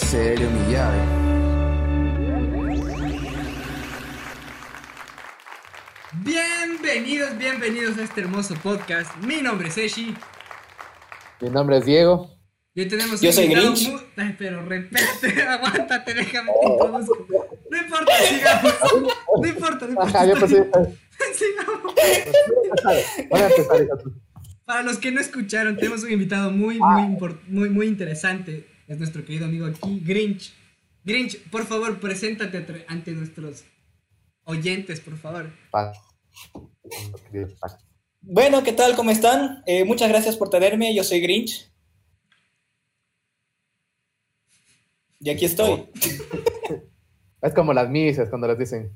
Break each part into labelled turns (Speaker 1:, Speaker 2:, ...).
Speaker 1: en serio, mi llave.
Speaker 2: Bienvenidos, bienvenidos a este hermoso podcast. Mi nombre es Eshi.
Speaker 3: Mi nombre es Diego.
Speaker 2: Y hoy tenemos
Speaker 4: Yo
Speaker 2: un
Speaker 4: soy
Speaker 2: invitado
Speaker 4: Grinch.
Speaker 2: muy- Ay, pero repete, aguántate, déjame te introduzco. No importa, sigamos. No importa, no importa.
Speaker 3: Ajá, yo pensé.
Speaker 2: Sigamos.
Speaker 3: Voy a empezar, hija.
Speaker 2: Para los que no escucharon, tenemos un invitado muy,
Speaker 3: Ah.
Speaker 2: muy, import- muy, muy interesante. Es nuestro querido amigo aquí, Grinch. Grinch, por favor, preséntate ante- nuestros oyentes, por favor.
Speaker 4: Bueno, ¿qué tal? ¿Cómo están? Eh, muchas gracias por tenerme. Yo soy Grinch. Y aquí estoy.
Speaker 3: Es como las misas cuando les dicen,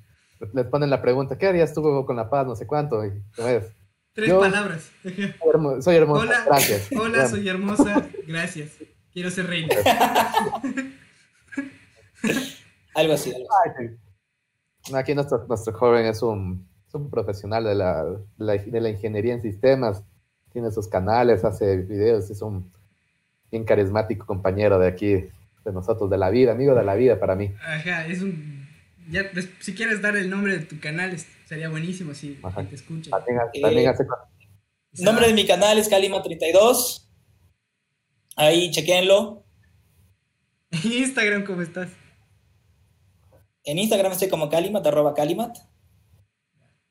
Speaker 3: les ponen la pregunta, ¿qué harías tú con la paz? No sé cuánto. Y, ¿cómo es?
Speaker 2: Tres
Speaker 3: Yo-
Speaker 2: palabras.
Speaker 3: Soy hermo- Soy hermosa,
Speaker 2: Hola,
Speaker 3: gracias.
Speaker 2: hola, soy hermosa. Gracias. Quiero ser reina.
Speaker 4: Algo así. algo.
Speaker 3: Aquí nuestro, nuestro joven es un, es un profesional de la, de la, de la ingeniería en sistemas. Tiene sus canales, hace videos, es un bien carismático compañero de aquí, de nosotros, de la vida, amigo de la vida para mí.
Speaker 2: Ajá, es un. Ya, si quieres dar el nombre de tu canal, es- sería buenísimo si
Speaker 3: Ajá.
Speaker 2: te escucha.
Speaker 3: También,
Speaker 4: Eh,
Speaker 3: también hace
Speaker 4: El nombre de mi canal es Calima32. Ahí, chequenlo.
Speaker 2: En Instagram, ¿cómo estás?
Speaker 4: En Instagram estoy como Calimat, arroba Calimat.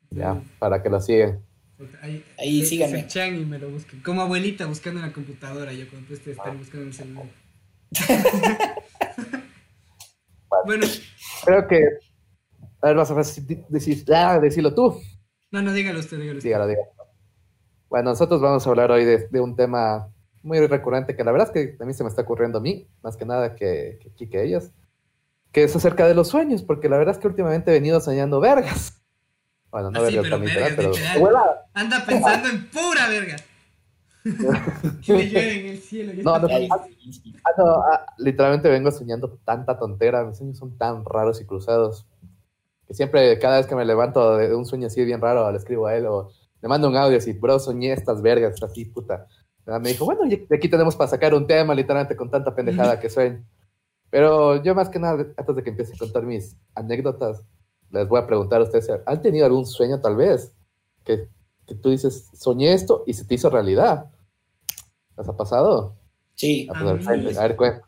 Speaker 3: ya, para que lo sigan.
Speaker 2: Ahí,
Speaker 4: Ahí, síganme.
Speaker 2: y me lo busquen. Como abuelita buscando en la computadora, yo cuando están buscando en el celular. bueno,
Speaker 3: Creo que. A ver, vas a decir, decir- ah, decirlo tú.
Speaker 2: no, no, dígalo usted, dígalo usted.
Speaker 3: Dígalo, dígalo. Bueno, nosotros vamos a hablar hoy de, de un tema muy recurrente que la verdad es que a mí se me está ocurriendo a mí, más que nada que, que, que, que ellos, que es acerca de los sueños, porque la verdad es que últimamente he venido soñando vergas. Bueno, no
Speaker 2: Ah, sí,
Speaker 3: vergas
Speaker 2: pero vergas,
Speaker 3: literal, pero.
Speaker 2: literal. Anda pensando en pura verga. que le llueve en el cielo.
Speaker 3: No, no,
Speaker 4: sí, sí.
Speaker 3: Ah, no, ah, literalmente vengo soñando tanta tontera, mis sueños son tan raros y cruzados, que siempre, cada vez que me levanto de un sueño así bien raro, le escribo a él o le mando un audio así, bro, soñé estas vergas, así, puta. Ah, Me dijo, bueno, y aquí tenemos para sacar un tema, literalmente, con tanta pendejada que sueño. Pero yo más que nada, antes de que empiece a contar mis anécdotas, les voy a preguntar a ustedes, ¿han tenido algún sueño tal vez? Que, que tú dices, soñé esto y se te hizo realidad. ¿Les ha pasado?
Speaker 4: Sí.
Speaker 3: Ah, pues,
Speaker 2: A mí-
Speaker 3: a ver, cuenta.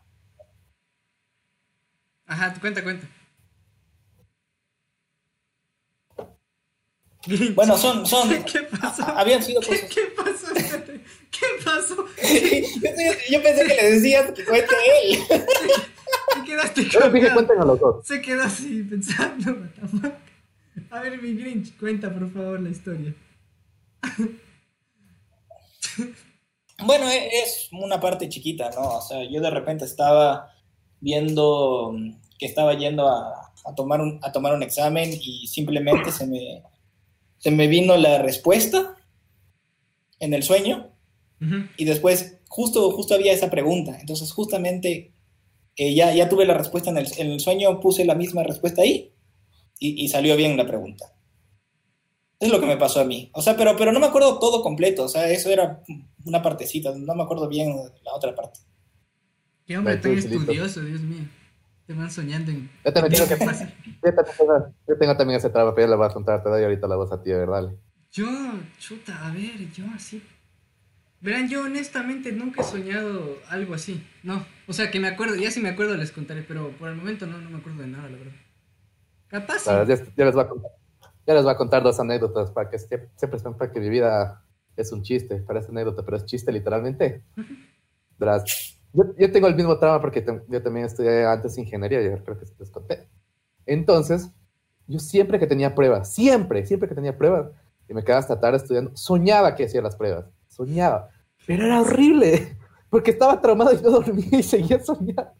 Speaker 2: Ajá, cuenta, cuenta.
Speaker 4: Bueno, son, son,
Speaker 2: ¿Qué pasó?
Speaker 4: habían sido
Speaker 2: ¿Qué,
Speaker 4: cosas.
Speaker 2: qué pasó? ¿Qué pasó?
Speaker 4: yo pensé que le decías que cuente él.
Speaker 2: Te quedaste
Speaker 3: Yo dije, cuenten a los dos.
Speaker 2: Se quedó así pensando. what the fuck. A ver, mi Grinch, cuenta por favor la historia.
Speaker 4: Bueno, e- es una parte chiquita, ¿no? O sea, yo de repente estaba viendo mm, que estaba yendo a, a tomar, un, a tomar un examen y simplemente se me, se me vino la respuesta en el sueño Y después justo, justo había esa pregunta. Entonces justamente eh, ya, ya tuve la respuesta en el, en el sueño, puse la misma respuesta ahí y, y salió bien la pregunta. Es lo que me pasó a mí. O sea, pero, pero no me acuerdo todo completo. O sea, eso era una partecita. No me acuerdo bien la otra parte.
Speaker 2: Qué hombre tan estudioso, Dios mío. Te van soñando en.
Speaker 3: Yo también tengo,
Speaker 2: Qué
Speaker 3: que,
Speaker 2: fácil.
Speaker 3: yo también tengo, yo tengo también ese trabajo, pero ya le voy a contar, te doy ahorita la voz a ti, a ver, dale.
Speaker 2: Yo, chuta, a ver, yo así. Verán, yo honestamente nunca he soñado algo así. No, o sea, que me acuerdo, ya si me acuerdo les contaré, pero por el momento no, no me acuerdo de nada, la verdad. Capaz.
Speaker 3: verdad, ya, ya les voy a contar, ya les voy a contar dos anécdotas para que siempre, siempre sepan que mi vida es un chiste, parece anécdota, pero es chiste literalmente. Verás, yo, yo tengo el mismo trauma porque tam- yo también estudié antes ingeniería, yo creo que les conté. Entonces, yo siempre que tenía pruebas, siempre, siempre que tenía pruebas, y me quedaba hasta tarde estudiando, soñaba que hacía las pruebas, soñaba, pero era horrible, porque estaba traumado y no dormía y seguía soñando.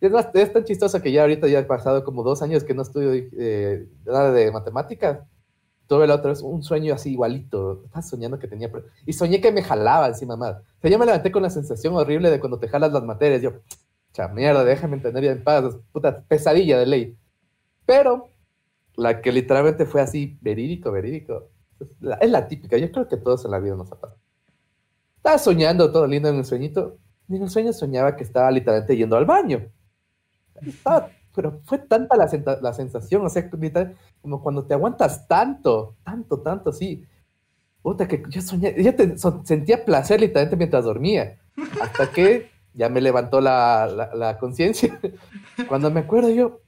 Speaker 3: Y es más, es tan chistoso que ya ahorita ya he pasado como dos años que no estudio eh, nada de matemáticas. Tuve la otra vez un sueño así igualito. Estaba soñando que tenía... Y soñé que me jalaba encima más. O sea, yo me levanté con la sensación horrible de cuando te jalas las materias. Yo, cha mierda, déjame entender ya en paz. Puta pesadilla de ley. Pero la que literalmente fue así, verídico, verídico, es la, es la típica. Yo creo que todos en la vida nos ha pasado. Estaba soñando todo lindo en el sueñito. Y en el sueño soñaba que estaba literalmente yendo al baño. estaba, pero fue tanta la, la sensación, o sea, como cuando te aguantas tanto, tanto, tanto, así. Puta, que yo soñé, yo sentía placer literalmente mientras dormía, hasta que ya me levantó la, la, conciencia. Cuando me acuerdo yo,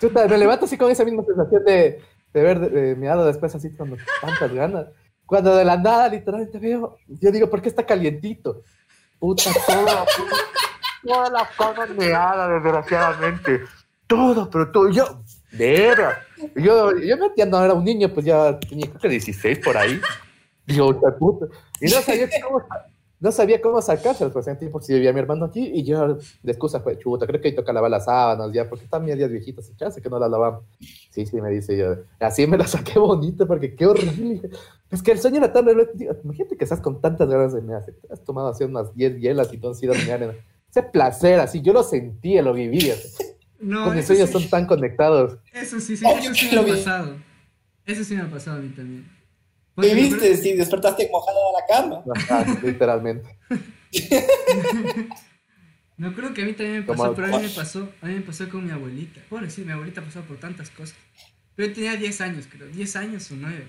Speaker 3: me levanto así con esa misma sensación de, de ver de, miado después así con tantas ganas. Cuando de la nada literalmente veo, yo digo, ¿por qué está calientito? Puta, toda, toda la cama meada, desgraciadamente. Todo, pero todo. Yo, vera. Yo, yo me entiendo, era un niño, pues ya tenía creo que 16 por ahí. Digo, puta. Y no sabía cómo, no sabía cómo sacarse pues en tiempo si vivía mi hermano aquí y yo de excusa fue chuta, creo que ahí toca lavar las sábanas ya, porque están días viejitas y chance que no las lavamos. Sí, sí, me dice yo. Así me la saqué bonita porque qué horrible. Es que el sueño era tan Imagínate que estás con tantas ganas de me hace. Has tomado así unas 10 hielas y tú has ido a Ese placer, así yo lo sentía, lo vivía. No, mis sueños son tan conectados.
Speaker 2: Eso sí, sí, eso sí me ha pasado. Eso sí me ha pasado a mí también.
Speaker 4: ¿Qué viste? Si despertaste mojada de la
Speaker 3: cama. literalmente.
Speaker 2: no creo que a mí también me pasó, pero a mí me pasó, a mí me pasó con mi abuelita. Bueno, sí, mi abuelita pasó por tantas cosas. Pero yo tenía 10 años, creo, 10 años o 9.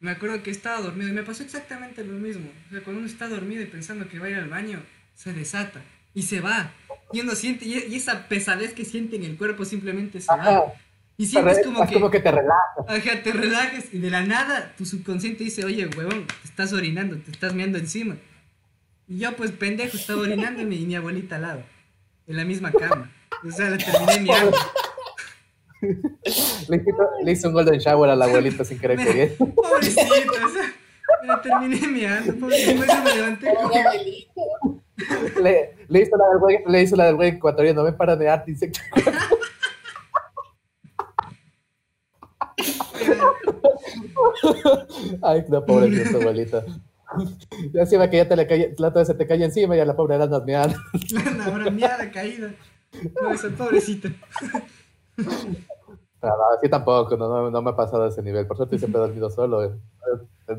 Speaker 2: me acuerdo que estaba dormido y me pasó exactamente lo mismo. O sea, cuando uno está dormido y pensando que va a ir al baño, se desata y se va. Y uno siente, y esa pesadez que siente en el cuerpo simplemente se va. Y sientes como que,
Speaker 3: como que te relajas.
Speaker 2: Ajá, te relajas y de la nada tu subconsciente dice, oye, huevón, te estás orinando, te estás meando encima. Y yo, pues, pendejo, estaba orinándome y mi abuelita al lado, en la misma cama. O sea, le terminé miando.
Speaker 3: le, le hizo un golden shower a la abuelita sin querer querer.
Speaker 2: Pobrecito, o sea, me terminé miando, pobrecito, me levanté
Speaker 3: le, le, hizo la del güey, le hizo la del güey ecuatoriano, me para de arte Ay, no, pobre tu abuelita. Ya encima que ya te le cae, la se te cae encima y a la pobre andas
Speaker 2: meada. La hora meada caída. No, esa pobrecita.
Speaker 3: No, no, así tampoco, no, no, me ha pasado a ese nivel. Por suerte siempre he dormido solo.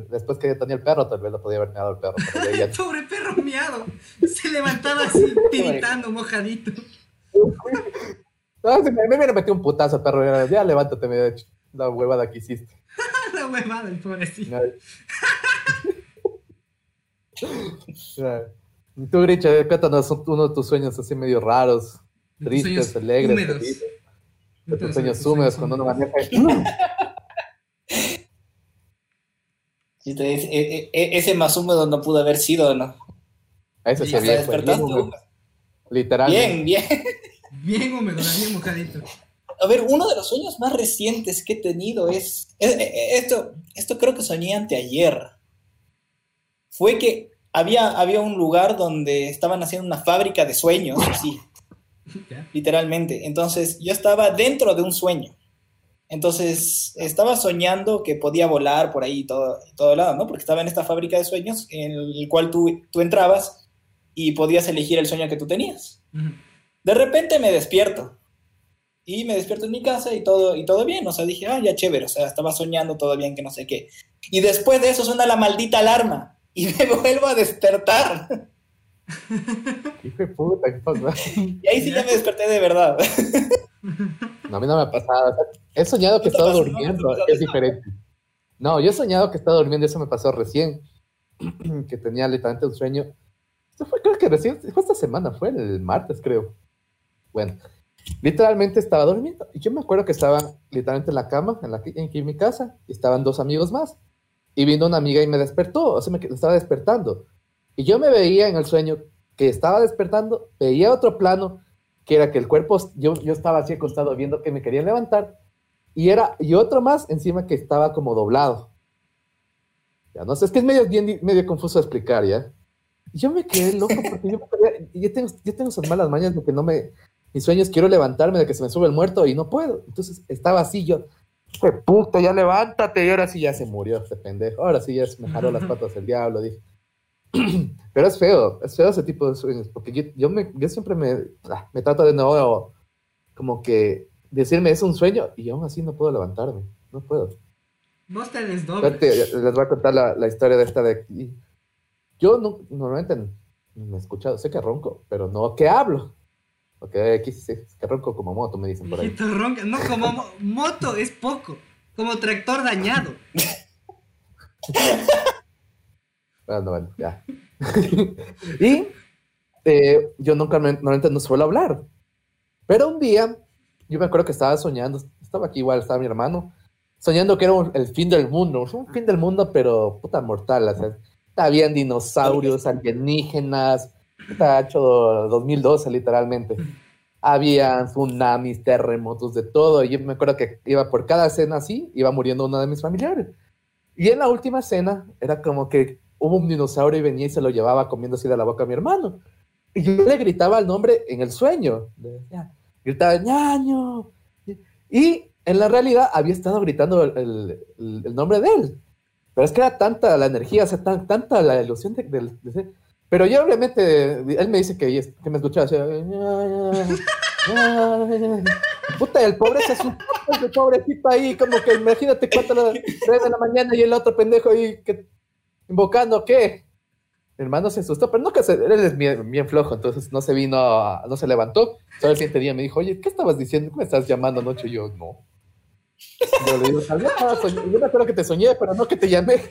Speaker 3: Después que yo tenía el perro, tal vez lo podía haber meado el perro.
Speaker 2: Pobre perro miado. Se levantaba así, tiritando, mojadito.
Speaker 3: No, me, me hubiera metido un putazo el perro. Ya levántate, me la huevada que hiciste.
Speaker 2: La huevada, el pobrecito.
Speaker 3: Y tú, Gricha, cuéntanos uno de tus sueños así medio raros, tristes, alegres. Húmedos. De tus sueños húmedos cuando uno maneja.
Speaker 4: ese más húmedo no pudo haber sido, ¿no?
Speaker 3: Ese se bien, Literalmente.
Speaker 4: Bien, bien.
Speaker 2: Bien húmedo, bien mojadito
Speaker 4: a ver, uno de los sueños más recientes que he tenido es, eh, eh, esto, esto creo que soñé anteayer. Fue que había, había un lugar donde estaban haciendo una fábrica de sueños, así, literalmente. Entonces yo estaba dentro de un sueño. Entonces estaba soñando que podía volar por ahí todo, todo lado, ¿no? Porque estaba en esta fábrica de sueños en el cual tú, tú entrabas y podías elegir el sueño que tú tenías. De repente me despierto y me despierto en mi casa y todo, y todo bien, o sea, dije, ah, ya chévere, o sea, estaba soñando todo bien, que no sé qué. Y después de eso suena la maldita alarma y me vuelvo a despertar.
Speaker 3: Hijo de puta, ¿qué pasa?
Speaker 4: Y ahí sí ya me desperté de verdad.
Speaker 3: No, a mí no me ha pasado. He soñado que estaba durmiendo, es diferente. No, yo he soñado que estaba durmiendo, eso me pasó recién, que tenía literalmente un sueño. Esto fue, creo que recién, fue esta semana, fue el martes, creo. Bueno, Literalmente estaba durmiendo. Y yo me acuerdo que estaba literalmente en la cama, en, la, en, mi casa, y estaban dos amigos más. Y vino una amiga y me despertó, o sea, me estaba despertando. Y yo me veía en el sueño que estaba despertando, veía otro plano, que era que el cuerpo, yo, yo estaba así acostado viendo que me querían levantar, y era, y otro más encima que estaba como doblado. Ya, no sé, es que es medio, medio confuso explicar, ¿ya? Yo me quedé loco porque yo, yo, tengo, yo tengo esas malas mañas de que no me, mis sueños quiero levantarme de que se me sube el muerto y no puedo. Entonces estaba así yo, ¡qué puta, ya levántate! Y ahora sí ya se murió este pendejo. Ahora sí ya me jaló las patas el diablo, dije. Pero es feo, es feo ese tipo de sueños, porque yo, me, yo siempre me, ah, me trato de nuevo como que decirme es un sueño y aún así no puedo levantarme, no puedo.
Speaker 2: Vos te desdobles.
Speaker 3: Les voy a contar la, la historia de esta de aquí. Yo no, normalmente no me he escuchado, sé que ronco, pero no que hablo. Ok, aquí que ronco como moto, me dicen por ahí.
Speaker 2: Ronca. No, como mo- moto es poco. Como tractor dañado.
Speaker 3: Bueno, bueno, ya. y eh, yo nunca, normalmente no suelo hablar. Pero un día, yo me acuerdo que estaba soñando, estaba aquí igual, estaba mi hermano, soñando que era un- el fin del mundo, un fin del mundo, pero puta mortal, o sea, habían dinosaurios, alienígenas, hecho 2012 literalmente. Había tsunamis, terremotos, de todo. Y yo me acuerdo que iba por cada escena así, iba muriendo uno de mis familiares. Y en la última escena era como que hubo un dinosaurio y venía y se lo llevaba comiendo así de la boca a mi hermano. Y yo le gritaba el nombre en el sueño. Gritaba, ñaño. Y en la realidad había estado gritando el, nombre de él. Pero es que era tanta la energía, o sea, tan- tanta la ilusión de, de- de- Pero yo obviamente, él me dice que, me escuchaba. Puta, el pobre se asustó, el pobrecito ahí, como que imagínate las 3 de la mañana y el otro pendejo ahí invocando, ¿qué? Mi hermano se asustó, pero no que se, él es bien, flojo, entonces no se vino, no se levantó. Solo el siguiente día me dijo, oye, ¿qué estabas diciendo? ¿Qué me estás llamando anoche? Y yo, no. Yo le digo, soñ- yo me acuerdo que te soñé, pero no que te llamé.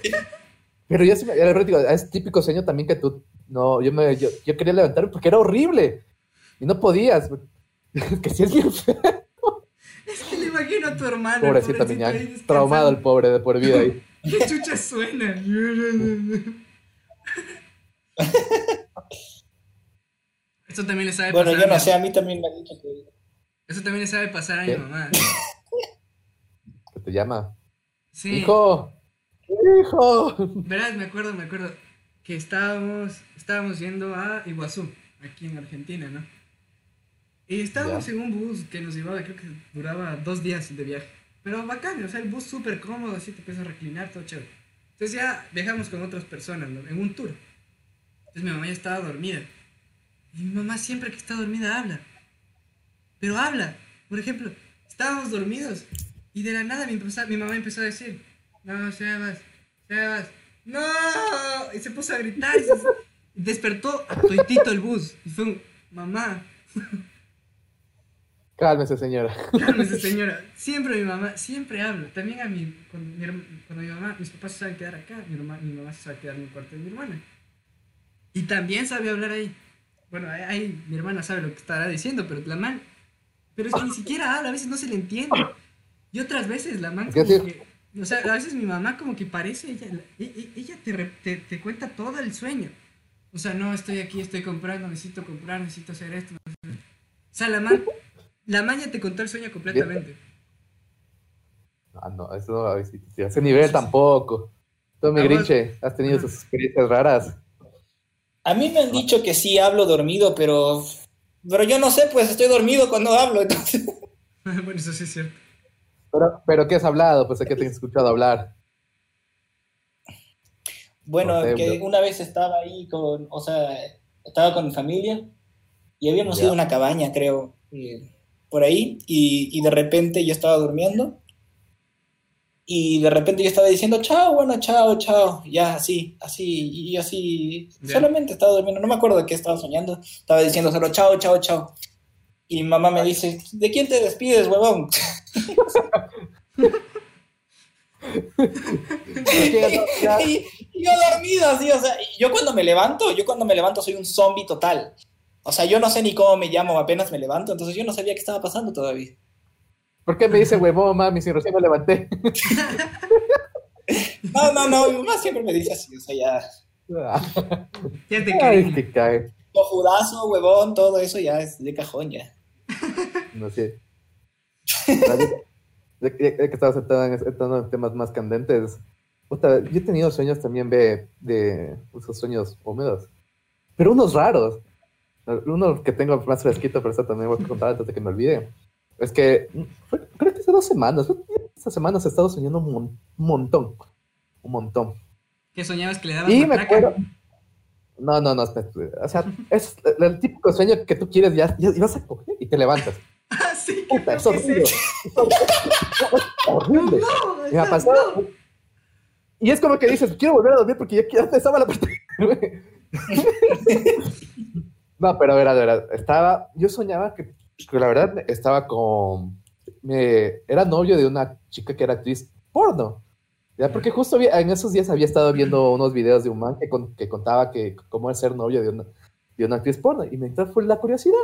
Speaker 3: Pero yo sí me, ya le digo, es típico sueño también que tú, no, yo me, yo, yo quería levantarme porque era horrible. Y no podías. que sí es bien feo.
Speaker 2: Es que le imagino a tu hermano.
Speaker 3: Pobrecito
Speaker 2: pobrecito,
Speaker 3: Miñán.
Speaker 2: ahí descansando.
Speaker 3: Traumado el pobre de por vida ahí.
Speaker 2: ¿Qué chucha suena? Eso también le sabe
Speaker 4: Bueno,
Speaker 2: pasar.
Speaker 4: yo
Speaker 2: a
Speaker 4: no
Speaker 2: mi-
Speaker 4: sé, a mí también me han dicho que...
Speaker 2: Eso también le sabe pasar a mi
Speaker 3: ¿Qué?
Speaker 2: mamá.
Speaker 3: Que te llama.
Speaker 2: Sí.
Speaker 3: Hijo. Hijo.
Speaker 2: Verás, me acuerdo, me acuerdo que estábamos, estábamos yendo a Iguazú, aquí en Argentina, ¿no? Y estábamos
Speaker 3: Ya.
Speaker 2: en un bus que nos llevaba, creo que duraba dos días de viaje. Pero bacán, o sea, el bus súper cómodo, así te a reclinar, todo chévere. Entonces ya viajamos con otras personas, ¿no? En un tour. Entonces mi mamá ya estaba dormida. Y mi mamá siempre que está dormida habla. Pero habla. Por ejemplo, estábamos dormidos y de la nada mi, mi mamá empezó a decir, no, Sebas, Sebas, no. Y se puso a gritar y, se- despertó a toitito el bus. Y fue un, mamá,
Speaker 3: Cálmese, señora.
Speaker 2: cálmese señora. Siempre mi mamá, siempre habla. También a mi, cuando mi, cuando mi mamá, mis papás se saben quedar acá, mi, herma- mi mamá se sabe quedar en el cuarto de mi hermana. Y también sabe hablar ahí. Bueno, ahí, ahí mi hermana sabe lo que estará diciendo, pero la man, pero es que ni siquiera habla, a veces no se le entiende. Y otras veces la man
Speaker 3: ¿Qué
Speaker 2: como que, o sea, a veces mi mamá como que parece, ella, e- e- ella te, te, te cuenta todo el sueño. O sea, no, estoy aquí, estoy comprando, necesito comprar, necesito hacer esto. O sea, la man, la man ya te contó el sueño completamente.
Speaker 3: Ah, no, eso no, a ese a ese nivel tampoco. Tú, mi
Speaker 2: Ah,
Speaker 3: Grinche, has tenido sus experiencias raras.
Speaker 4: A mí me han dicho que sí hablo dormido, pero... Pero yo no sé, pues estoy dormido cuando hablo, entonces...
Speaker 2: bueno, eso sí es cierto.
Speaker 3: Pero, pero ¿qué has hablado? Pues, ¿a qué te he escuchado hablar?
Speaker 4: Bueno,
Speaker 3: No sé,
Speaker 4: que
Speaker 3: bro.
Speaker 4: una vez estaba ahí con, o sea, estaba con mi familia y habíamos ido a una cabaña, creo, eh, por ahí, y, y de repente yo estaba durmiendo y de repente yo estaba diciendo, chao, bueno, chao, chao, ya, así, así, y así, solamente estaba durmiendo, no me acuerdo de qué estaba soñando, estaba diciendo solo, chao, chao, chao. Y mi mamá me dice, ¿de quién te despides, huevón? y, y yo dormido así, o sea, yo cuando me levanto, yo cuando me levanto soy un zombie total. O sea, yo no sé ni cómo me llamo apenas me levanto, entonces yo no sabía qué estaba pasando todavía.
Speaker 3: ¿Por qué me dice huevón, mami, si recién me levanté?
Speaker 4: No, no, no, mi mamá siempre me dice así, o sea, ya,
Speaker 2: Ya te
Speaker 3: cae.
Speaker 4: cojudazo, huevón, todo eso ya es de cajón ya.
Speaker 3: No sé. Ya, ya que estabas entrando en, temas más candentes, puta, yo he tenido sueños también de, de esos sueños húmedos, pero unos raros. Uno que tengo más fresquito, pero eso también voy a contar antes de que me olvide. Es que fue- creo que hace dos semanas, estas semanas he estado soñando un, mon- montón, un montón.
Speaker 2: Que soñabas que le dabas
Speaker 3: Y me acuerdo. No, no, no, o sea, es el, típico sueño que tú quieres ya y vas a coger y te levantas.
Speaker 2: Sí,
Speaker 3: Puta, es horrible. horrible.
Speaker 2: No,
Speaker 3: Me ha
Speaker 2: no,
Speaker 3: pasado.
Speaker 2: no.
Speaker 3: Y es como que dices, quiero volver a dormir porque ya, ya estaba la puerta. No, pero a ver, a ver, estaba, yo soñaba que, que la verdad estaba con, me, era novio de una chica que era actriz porno. ¿ya? Porque justo había- en esos días había estado viendo unos videos de un man que, con- que contaba que cómo es ser novio de una, de una actriz porno. Y me entró fue la curiosidad.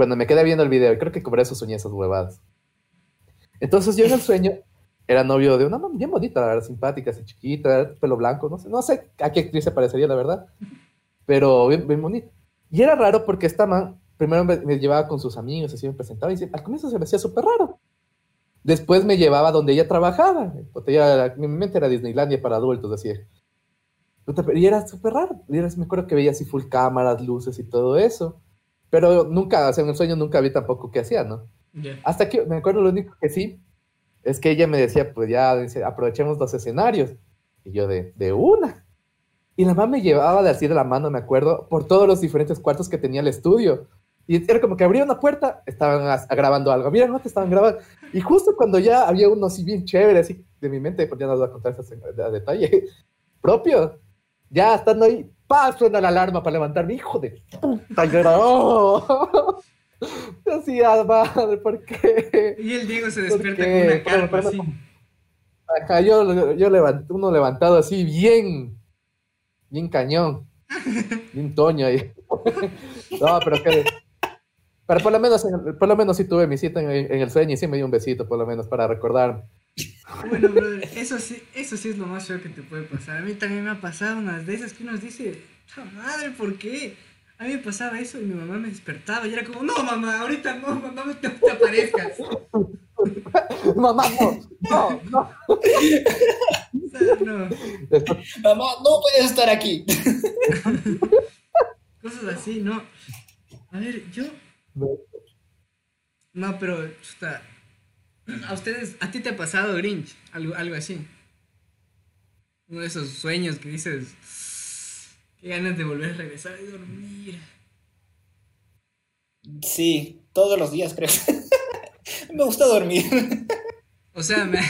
Speaker 3: Bueno, me quedé viendo el video y creo que por eso soñé esas huevadas. Entonces yo en el sueño era novio de una man bien bonita, simpática, así chiquita, pelo blanco, no sé, no sé a qué actriz se parecería, la verdad, pero bien, bien bonita. Y era raro porque esta man primero me, me llevaba con sus amigos, así me presentaba, y al comienzo se me hacía súper raro. Después me llevaba donde ella trabajaba, porque ella, mi mente era Disneylandia para adultos, así. Y era súper raro. Y era- me acuerdo que veía así full cámaras, luces y todo eso. Pero nunca, o sea, en el sueño nunca vi tampoco qué hacía, ¿no? Hasta que me acuerdo lo único que sí es que ella me decía, pues ya, dice, aprovechemos los escenarios. Y yo de, de una. Y la mamá me llevaba de así de la mano, me acuerdo, por todos los diferentes cuartos que tenía el estudio. Y era como que abría una puerta, estaban grabando algo, mira, no te estaban grabando. Y justo cuando ya había uno así bien chévere, así de mi mente, pues ya no les voy a contar a detalle propio. Ya estando ahí, ¡pah! suena la alarma para levantarme, hijo de puta, yo era, ¡oh! Yo decía, madre, ¿por qué?
Speaker 2: Y el Diego se
Speaker 3: ¿Por
Speaker 2: despierta con una carpa así.
Speaker 3: Acá yo, yo levant- uno levantado así, bien, bien cañón, bien toño ahí. No, pero que, pero por lo menos, en- por lo menos sí tuve mi cita en, el- en el sueño y sí me dio un besito, por lo menos, para recordar.
Speaker 2: Bueno, brother, eso sí, eso sí es lo más feo que te puede pasar. A mí también me ha pasado unas de esas que uno dice, "Puta madre, ¿por qué? A mí me pasaba eso y mi mamá me despertaba y era como, no, mamá, ahorita no, mamá, no te, aparezcas.
Speaker 3: Mamá, no, no, no.
Speaker 2: O sea, no,
Speaker 4: Mamá, no puedes estar aquí.
Speaker 2: cosas así, no. A ver, yo, no, pero, chuta, a ustedes, a ti te ha pasado Grinch, algo, algo así. Uno de esos sueños que dices, qué ganas de volver a regresar y dormir.
Speaker 4: Sí, todos los días creo. Me gusta dormir.
Speaker 2: O sea, me,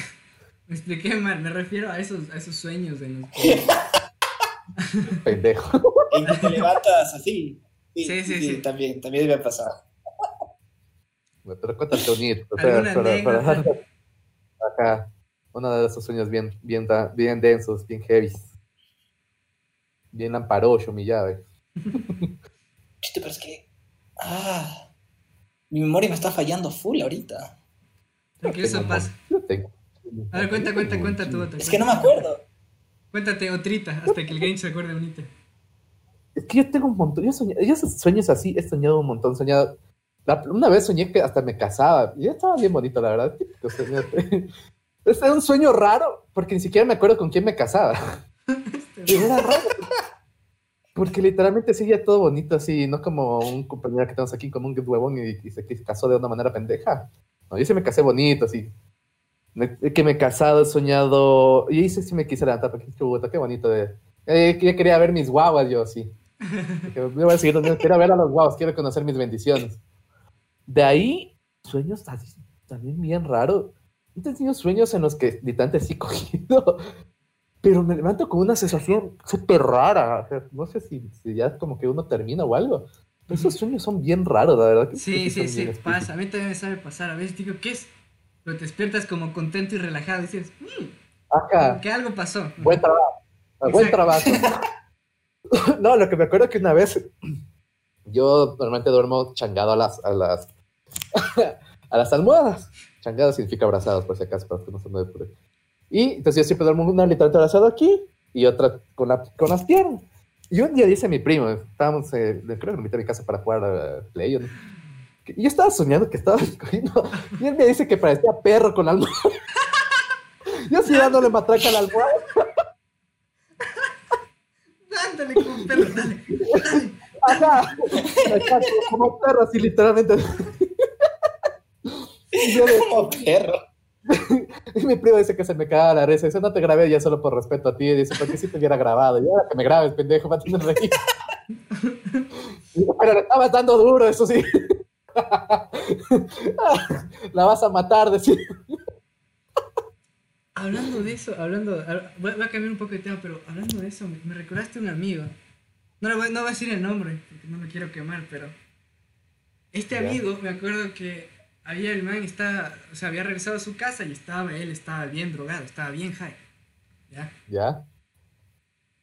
Speaker 2: me expliqué mal, me refiero a esos, a esos sueños en los que...
Speaker 3: pendejo.
Speaker 4: Y que te levantas así.
Speaker 2: Sí, sí, sí.
Speaker 4: También, también me ha pasado.
Speaker 3: Pero cuéntate un hito, o sea,
Speaker 2: ¿Alguna
Speaker 3: para- para- acá, uno de esos sueños bien, bien, bien densos, bien heavy. Bien amparocho, mi llave.
Speaker 4: Chiste, pero es que. Ah. Mi memoria me está fallando full ahorita.
Speaker 2: Tranquilo, eso pasa. A ver, cuenta, cuenta, cuenta tú otra.
Speaker 4: Es que no me acuerdo.
Speaker 2: Cuéntate otrita, hasta que el Grinch se acuerde bonita.
Speaker 3: Es que yo tengo un montón, yo, soñé, yo esos sueños así, he soñado un montón, soñado. La- una vez soñé que hasta me casaba, y estaba bien bonito, la verdad. Este era un sueño raro, porque ni siquiera me acuerdo con quién me casaba. Y era raro. Porque literalmente seguía todo bonito así, no como un compañero que tenemos aquí con un huevón y, y se casó de una manera pendeja. No, yo sí me casé bonito, así. Me- que me he casado, he soñado. Y hice sí me quise levantar, porque qué bonito de. Eh, yo quería ver mis guaguas, yo sí. Que me voy a seguir donde- quiero ver a los guaguas, quiero conocer mis bendiciones. De ahí, sueños también bien raros. He tenido sueños en los que literalmente sí cogido, pero me levanto con una sensación súper rara. O sea, no sé si, si ya es como que uno termina o algo. Pero esos sueños son bien raros, la verdad.
Speaker 2: Sí, sí, sí,
Speaker 3: bien
Speaker 2: pasa. A mí también me sabe pasar. A veces digo, ¿qué es? Pero te despiertas como contento y relajado y dices, mmm,
Speaker 3: Ajá.
Speaker 2: que algo pasó.
Speaker 3: Buen trabajo. Buen trabajo. no, lo que me acuerdo que una vez yo normalmente duermo changado a las a las a las almohadas. Changado significa abrazados, por si acaso, para que no se por ahí. Y entonces yo siempre duermo una literalmente abrazado aquí y otra con, la, con las piernas. Y un día dice mi primo, estábamos, eh, creo que lo invité a mi casa para jugar a Play. ¿no? Y yo estaba soñando que estaba cogiendo, y él me dice que parecía perro con almohada. Yo así dándole matraca a la almohada.
Speaker 2: Ándale, como perro, dale.
Speaker 3: Ajá. Como perro, así literalmente. Y, yo de-
Speaker 4: Como perro.
Speaker 3: y mi primo dice que se me caga la risa. Dice, no te grabé ya solo por respeto a ti. Dice, porque si te hubiera grabado. Y ahora que me grabes, pendejo, va a tener reír. Pero le estabas dando duro, eso sí. La vas a matar, decía.
Speaker 2: Hablando de eso, hablando, hab- voy, a cambiar un poco de tema, pero hablando de eso, me, me recordaste un amigo No, le voy, no voy a decir el nombre, porque no lo quiero quemar, pero. Este amigo, me acuerdo que había el man, estaba, o sea, había regresado a su casa y estaba, él estaba bien drogado, estaba bien high. ¿Ya?
Speaker 3: ¿Ya?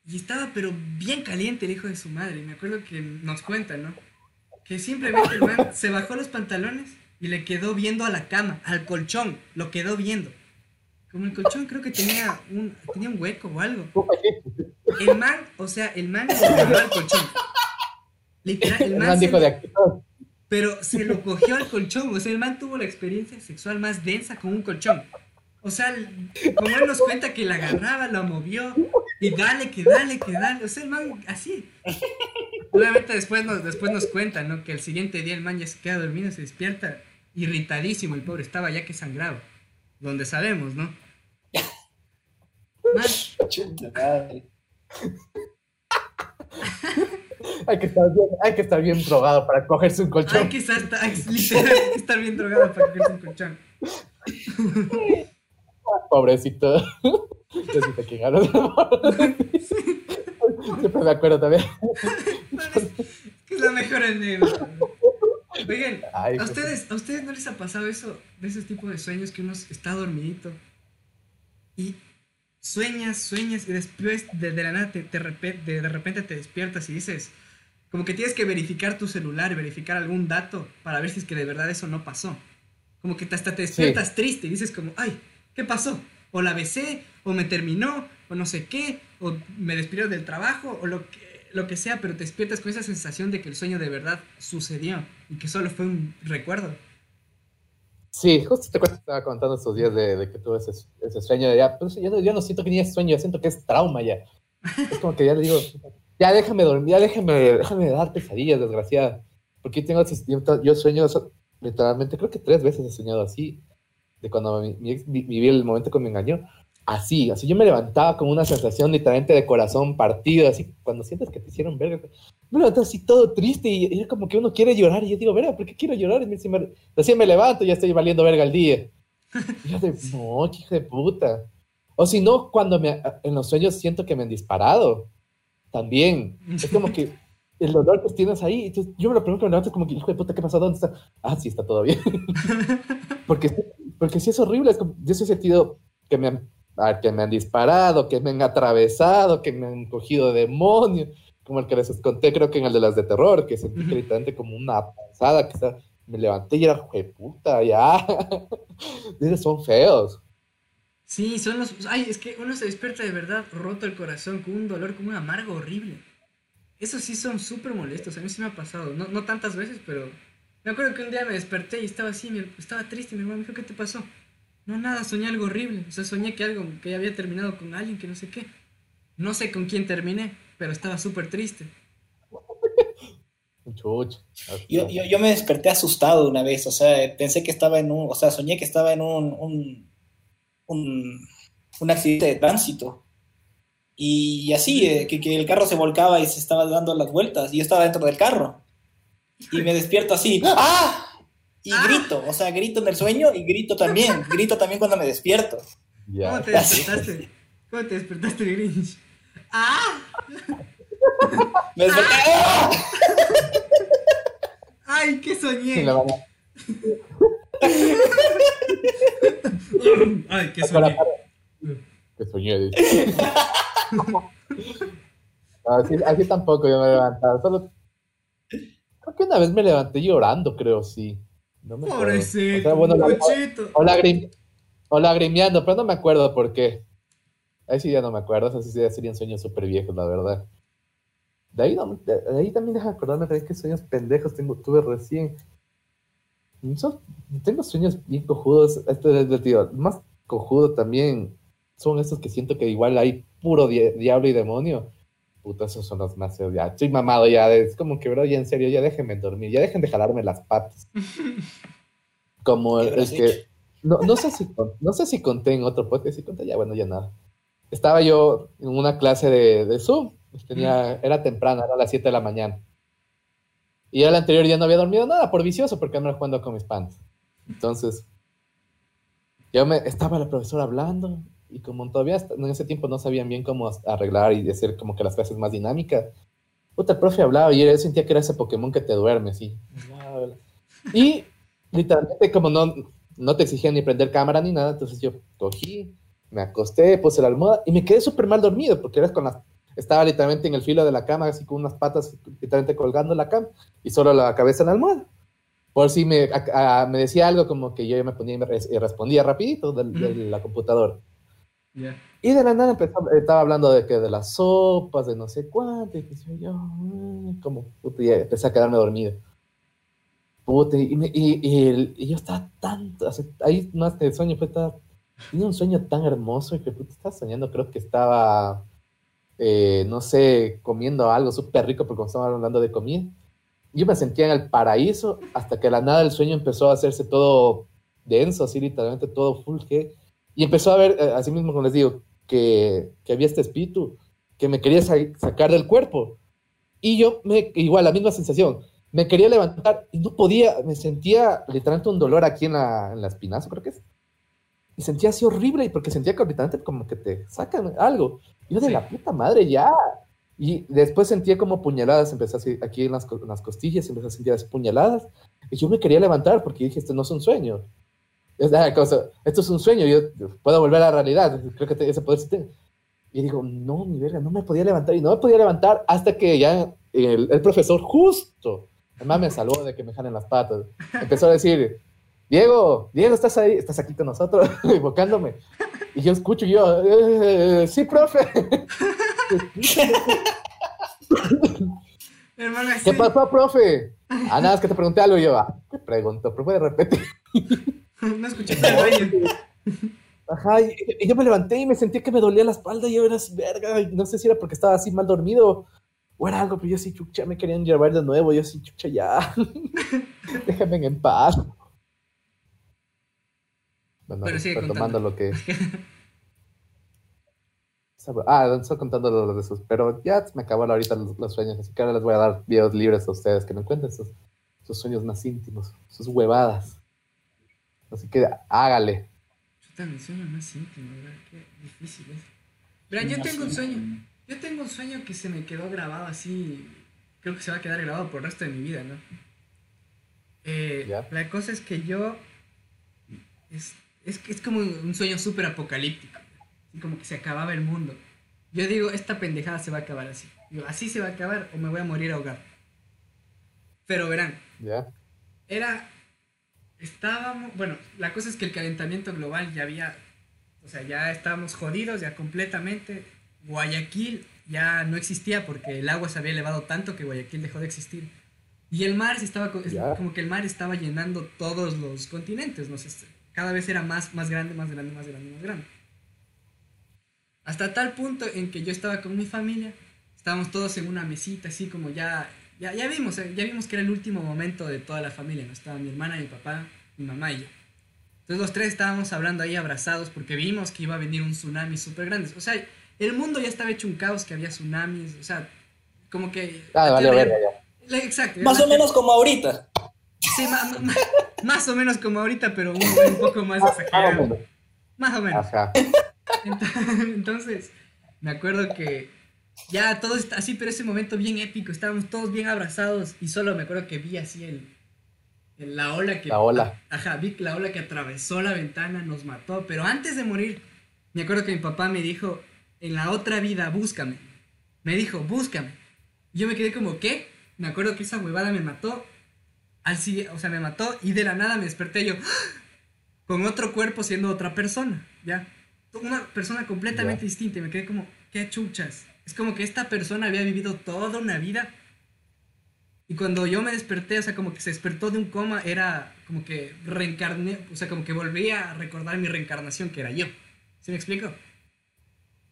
Speaker 2: Y estaba, pero bien caliente el hijo de su madre. Y me acuerdo que nos cuentan, ¿no? Que simplemente el man se bajó los pantalones y le quedó viendo a la cama, al colchón, lo quedó viendo. Como el colchón creo que tenía un, tenía un hueco o algo. El man, o sea, el man le al colchón. Literal, el
Speaker 3: El
Speaker 2: man
Speaker 3: man
Speaker 2: se
Speaker 3: dijo
Speaker 2: lo-
Speaker 3: de aquí. "Oh,
Speaker 2: pero se lo cogió al colchón. O sea, el man tuvo la experiencia sexual más densa con un colchón. O sea, como él nos cuenta que la agarraba, la movió, y dale, que dale, que dale. O sea, el man así. Obviamente después nos, después nos cuentan, ¿no? Que el siguiente día el man ya se queda dormido, se despierta irritadísimo, el pobre estaba ya que sangraba. Donde sabemos, ¿no? Man.
Speaker 3: Hay que estar bien, hay que estar bien drogado para cogerse un colchón.
Speaker 2: hay que estar, hay que- bien drogado para cogerse un colchón.
Speaker 3: Pobrecito. Yo sí. Siempre me acuerdo también.
Speaker 2: que es la mejor anécdota. Oigan,
Speaker 3: Ay,
Speaker 2: ¿a
Speaker 3: pues,
Speaker 2: ustedes, ¿a ustedes no les ha pasado eso, de ese tipo de sueños que uno está dormidito y sueñas, sueñas y después de, de la nada te, te de, de repente te despiertas y dices, como que tienes que verificar tu celular verificar algún dato para ver si es que de verdad eso no pasó. Como que te- hasta te despiertas triste y dices como, ay, ¿qué pasó? O la besé, o me terminó, o no sé qué, o me despidió del trabajo, o lo que, lo que sea, pero te despiertas con esa sensación de que el sueño de verdad sucedió y que solo fue un recuerdo.
Speaker 3: Sí, justo te cuento, estaba contando estos días de, de que tuve ese, ese sueño. Ya, pues, yo, no, yo no siento que ni es sueño, yo siento que es trauma ya. Es como que ya le digo, ya déjame dormir, ya déjame, déjame dar pesadillas, desgraciada. Porque yo tengo yo, sueño literalmente, creo que tres veces he soñado así, de cuando mi, mi ex el momento que me engañó. Así, así yo me levantaba con una sensación literalmente de corazón partido, así cuando sientes que te hicieron verga. Me levantaba así todo triste y, y es como que uno quiere llorar y yo digo, verga, ¿por qué quiero llorar? Y me, si me- recién me levanto y ya estoy valiendo verga el día. Y yo de, no, qué hijo de puta. O si no, cuando me, en los sueños siento que me han disparado. También. Es como que el dolor que tienes ahí. Entonces, yo me lo pregunto, me levanto como que, hijo de puta, ¿qué pasó? ¿Dónde está? Ah, sí, está todo bien. porque, porque sí es horrible. Es como, yo sí he sentido que me, han, ah, que me han disparado, que me han atravesado, que me han cogido demonios. Como el que les conté, creo que en el de las de terror, que sentí que literalmente como una pasada, que me levanté y era, puta, ya. Dices, son feos.
Speaker 2: Sí, son los... Ay, es que uno se despierta de verdad roto el corazón, con un dolor, con un amargo horrible. Esos sí son súper molestos, a mí sí me ha pasado. No, no tantas veces, pero... Me acuerdo que un día me desperté y estaba así, estaba triste, mi hermano me dijo, ¿qué te pasó? No, nada, soñé algo horrible. O sea, soñé que algo, que había terminado con alguien, que no sé qué. No sé con quién terminé, pero estaba súper triste.
Speaker 4: Yo, yo, yo me desperté asustado una vez, o sea, pensé que estaba en un, o sea, soñé que estaba en un, un, un, un accidente de tránsito. Y así, eh, que, que el carro se volcaba y se estaba dando las vueltas, y yo estaba dentro del carro. Y me despierto así, ¡ah! Y
Speaker 2: Ah.
Speaker 4: grito, o sea, grito en el sueño y grito también, grito también cuando me despierto.
Speaker 2: ¿Cómo te despertaste? ¿Cómo te despertaste, Grinch? ¡Ah!
Speaker 4: Me desperté, ¡ah!
Speaker 2: ¡Ay, qué soñé! ¡Ay, qué soñé!
Speaker 3: para. Que soñé. No, así, así tampoco yo me he levantado. Solo... Creo que una vez me levanté llorando, creo, sí. No me acuerdo. O
Speaker 2: Pobrecito,
Speaker 3: sea, bueno, o, lagrim- o lagrimeando, pero no me acuerdo por qué. Ahí sí ya no me acuerdo. Esos sí ya serían sueños súper viejos, la verdad. De ahí, no- de, de ahí también deja de acordarme de qué sueños pendejos tengo, tuve recién. Tengo sueños bien cojudos. Este es el tío. Más cojudo también son esos que siento que igual hay puro di- diablo y demonio. Puta, esos son los más feos. Ya estoy mamado ya. Es como que, bro, ya en serio, ya déjenme dormir. Ya dejen de jalarme las patas. Como
Speaker 4: ¿Qué
Speaker 3: el,
Speaker 4: habrás
Speaker 3: que. No, no, sé si, no sé si conté en otro podcast. Si conté ya, bueno, ya nada. Estaba yo en una clase de, de Zoom. Tenía, era temprano, era a las 7 de la mañana. Y el anterior día no había dormido nada por vicioso porque andaba jugando con mis pants. Entonces, yo me estaba la profesora hablando y como todavía en ese tiempo no sabían bien cómo arreglar y hacer como que las clases más dinámicas, puta, el profe hablaba y yo sentía que era ese Pokémon que te duerme, así. Y literalmente, como no, no te exigían ni prender cámara ni nada, entonces yo cogí, me acosté, puse la almohada y me quedé súper mal dormido porque eras con las, estaba literalmente en el filo de la cama, así con unas patas literalmente colgando la cama y solo la cabeza en la almohada. Por si me, me decía algo como que yo me ponía y, respondía rapidito de, la computadora. Y de la nada empezó, estaba hablando de que de las sopas, de no sé cuánto, y yo, mm, como, y empecé a quedarme dormido. Puta, y, y, y, yo estaba tanto, ahí más que el sueño, fue estaba, tenía un sueño tan hermoso que puta, estaba soñando, creo que estaba, eh, no sé, comiendo algo súper rico, porque estaba hablando de comida. Yo me sentía en el paraíso hasta que la nada el sueño empezó a hacerse todo denso, así literalmente todo full que y empezó a ver, eh, así mismo como les digo, que, que había este espíritu que me quería sacar del cuerpo. Y yo, me, igual, la misma sensación. Me quería levantar y no podía, me sentía literalmente un dolor aquí en la, en la espinazo, creo que es. Y sentía así horrible, porque sentía que literalmente como que te sacan algo. Y yo de la puta madre, ya. Y después sentía como puñaladas, empecé así, aquí en las, en las costillas, empecé a sentir las puñaladas. Y yo me quería levantar porque dije, esto no es un sueño esto es un sueño, yo puedo volver a la realidad, creo que ese poder Y digo, no, mi verga, no me podía levantar, y no me podía levantar hasta que ya el, el profesor justo, además me salvó de que me jalen las patas, empezó a decir, Diego, Diego, ¿estás ahí? ¿Estás aquí con nosotros? invocándome. Y yo escucho yo, eh, sí, profe. ¿Qué pasó, profe? Ah, nada, es que te pregunté algo y yo, ah, ¿qué pregunto? Profe, de repente.
Speaker 2: no escuché el
Speaker 3: Ajá, y, yo me levanté y me sentí que me dolía la espalda y yo era así, verga, no sé si era porque estaba así mal dormido o era algo, pero yo sí, chucha, me querían llevar de nuevo, yo sí, chucha, ya, déjame en paz. Bueno, pero sigue retomando lo que... ah, estoy contando lo de pero ya me acabaron ahorita los, sueños, así que ahora les voy a dar videos libres a ustedes, que no encuentren sus, sus sueños más íntimos, sus huevadas. Así que hágale.
Speaker 2: Chuta, mi sueño más íntimo, ¿verdad? Qué difícil es. Verán, yo tengo un sueño. Yo tengo un sueño que se me quedó grabado así. Creo que se va a quedar grabado por el resto de mi vida, ¿no? Eh, la cosa es que yo. Es, es, es como un sueño súper apocalíptico. Como que se acababa el mundo. Yo digo, esta pendejada se va a acabar así. Digo, así se va a acabar o me voy a morir ahogado. Pero verán.
Speaker 3: Ya.
Speaker 2: Era estábamos, bueno, la cosa es que el calentamiento global ya había, o sea, ya estábamos jodidos ya completamente. Guayaquil ya no existía porque el agua se había elevado tanto que Guayaquil dejó de existir. Y el mar se estaba, como que el mar estaba llenando todos los continentes, no sé, cada vez era más, más grande, más grande, más grande, más grande. Hasta tal punto en que yo estaba con mi familia, estábamos todos en una mesita, así como ya ya, ya vimos, eh, ya vimos que era el último momento de toda la familia, ¿no? Estaba mi hermana, mi papá, mi mamá y yo. Entonces los tres estábamos hablando ahí abrazados porque vimos que iba a venir un tsunami súper grande. O sea, el mundo ya estaba hecho un caos, que había tsunamis, o sea, como que...
Speaker 3: Ah, vale, vale,
Speaker 2: ya. Exacto.
Speaker 4: Más o menos como ahorita.
Speaker 2: Sí, más o menos como ahorita, pero un, poco más exagerado. Más o menos. Entonces, me acuerdo que ya todo está así, pero ese momento bien épico, estábamos todos bien abrazados y solo me acuerdo que vi así el, la ola que...
Speaker 3: La ola.
Speaker 2: Ajá, vi la ola que atravesó la ventana, nos mató, pero antes de morir, me acuerdo que mi papá me dijo, en la otra vida, búscame. Me dijo, búscame. Yo me quedé como, ¿qué? Me acuerdo que esa huevada me mató. Al o sea, me mató y de la nada me desperté yo ¡ah! con otro cuerpo siendo otra persona, ¿ya? Una persona completamente distinta y me quedé como, ¿qué chuchas? Es como que esta persona había vivido toda una vida. Y cuando yo me desperté, o sea, como que se despertó de un coma, era como que reencarné, o sea, como que volvía a recordar mi reencarnación, que era yo. ¿Sí me explico?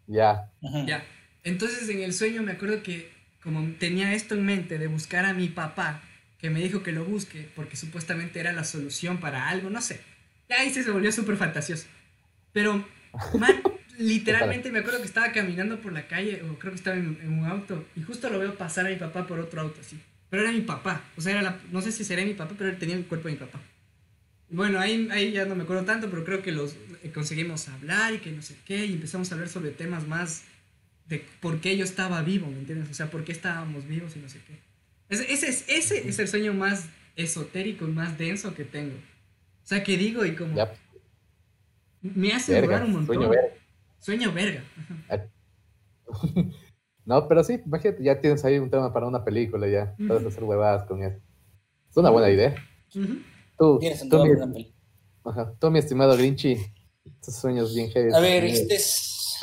Speaker 3: Ya.
Speaker 2: Ya. Entonces en el sueño me acuerdo que como tenía esto en mente de buscar a mi papá, que me dijo que lo busque, porque supuestamente era la solución para algo, no sé. Ya ahí se volvió súper fantasioso. Pero, man, literalmente me acuerdo que estaba caminando por la calle, o creo que estaba en, un auto, y justo lo veo pasar a mi papá por otro auto, así. Pero era mi papá, o sea, era la, no sé si sería mi papá, pero él tenía el cuerpo de mi papá. Bueno, ahí, ahí ya no me acuerdo tanto, pero creo que los eh, conseguimos hablar y que no sé qué, y empezamos a hablar sobre temas más, de por qué yo estaba vivo, ¿me entiendes? O sea, por qué estábamos vivos y no sé qué. Ese, ese, es, ese es el sueño más esotérico y más denso que tengo. O sea, que digo y como...
Speaker 3: Ya,
Speaker 2: Me hace dudar un montón.
Speaker 3: sueño.
Speaker 2: Sueño verga.
Speaker 3: No, pero sí, imagínate, ya tienes ahí un tema para una película, ya. Puedes hacer huevadas con eso. Es una buena idea. Tú,
Speaker 4: Tienes
Speaker 3: tú, mi,
Speaker 4: una
Speaker 3: ajá, tú, mi estimado Grinchy, estos sueños bien heavy.
Speaker 4: A ver, este es.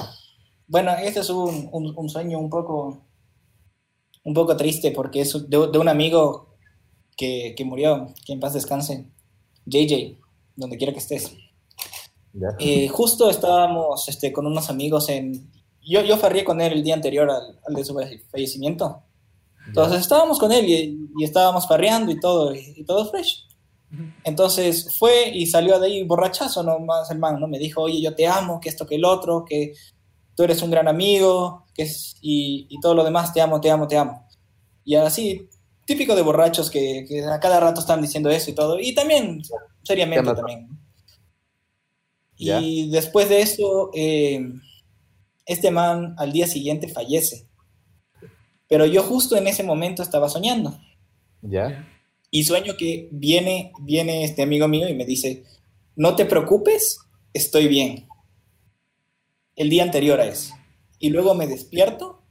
Speaker 4: Bueno, este es un, un- un sueño un poco. Un poco triste porque es de, de un amigo que, que murió, que en paz descanse. JJ, donde quiera que estés.
Speaker 3: Ya.
Speaker 4: Eh, justo estábamos este, con unos amigos en. Yo, yo farrié con él el día anterior al, al de su fallecimiento. Entonces estábamos con él y, y estábamos farreando y todo, y, y todo fresh. Entonces fue y salió de ahí borrachazo nomás el man, ¿no? Me dijo, oye, yo te amo, que esto, que el otro, que tú eres un gran amigo, que es, y, y todo lo demás, te amo, te amo, te amo. Y así, típico de borrachos que, que a cada rato están diciendo eso y todo. Y también, seriamente también.
Speaker 3: Ya.
Speaker 4: Y después de eso, eh, este man al día siguiente fallece. Pero yo justo en ese momento estaba soñando.
Speaker 3: Ya.
Speaker 2: Ya.
Speaker 4: Y sueño que viene, viene este amigo mío y me dice, no te preocupes, estoy bien. El día anterior a eso. Y luego me despierto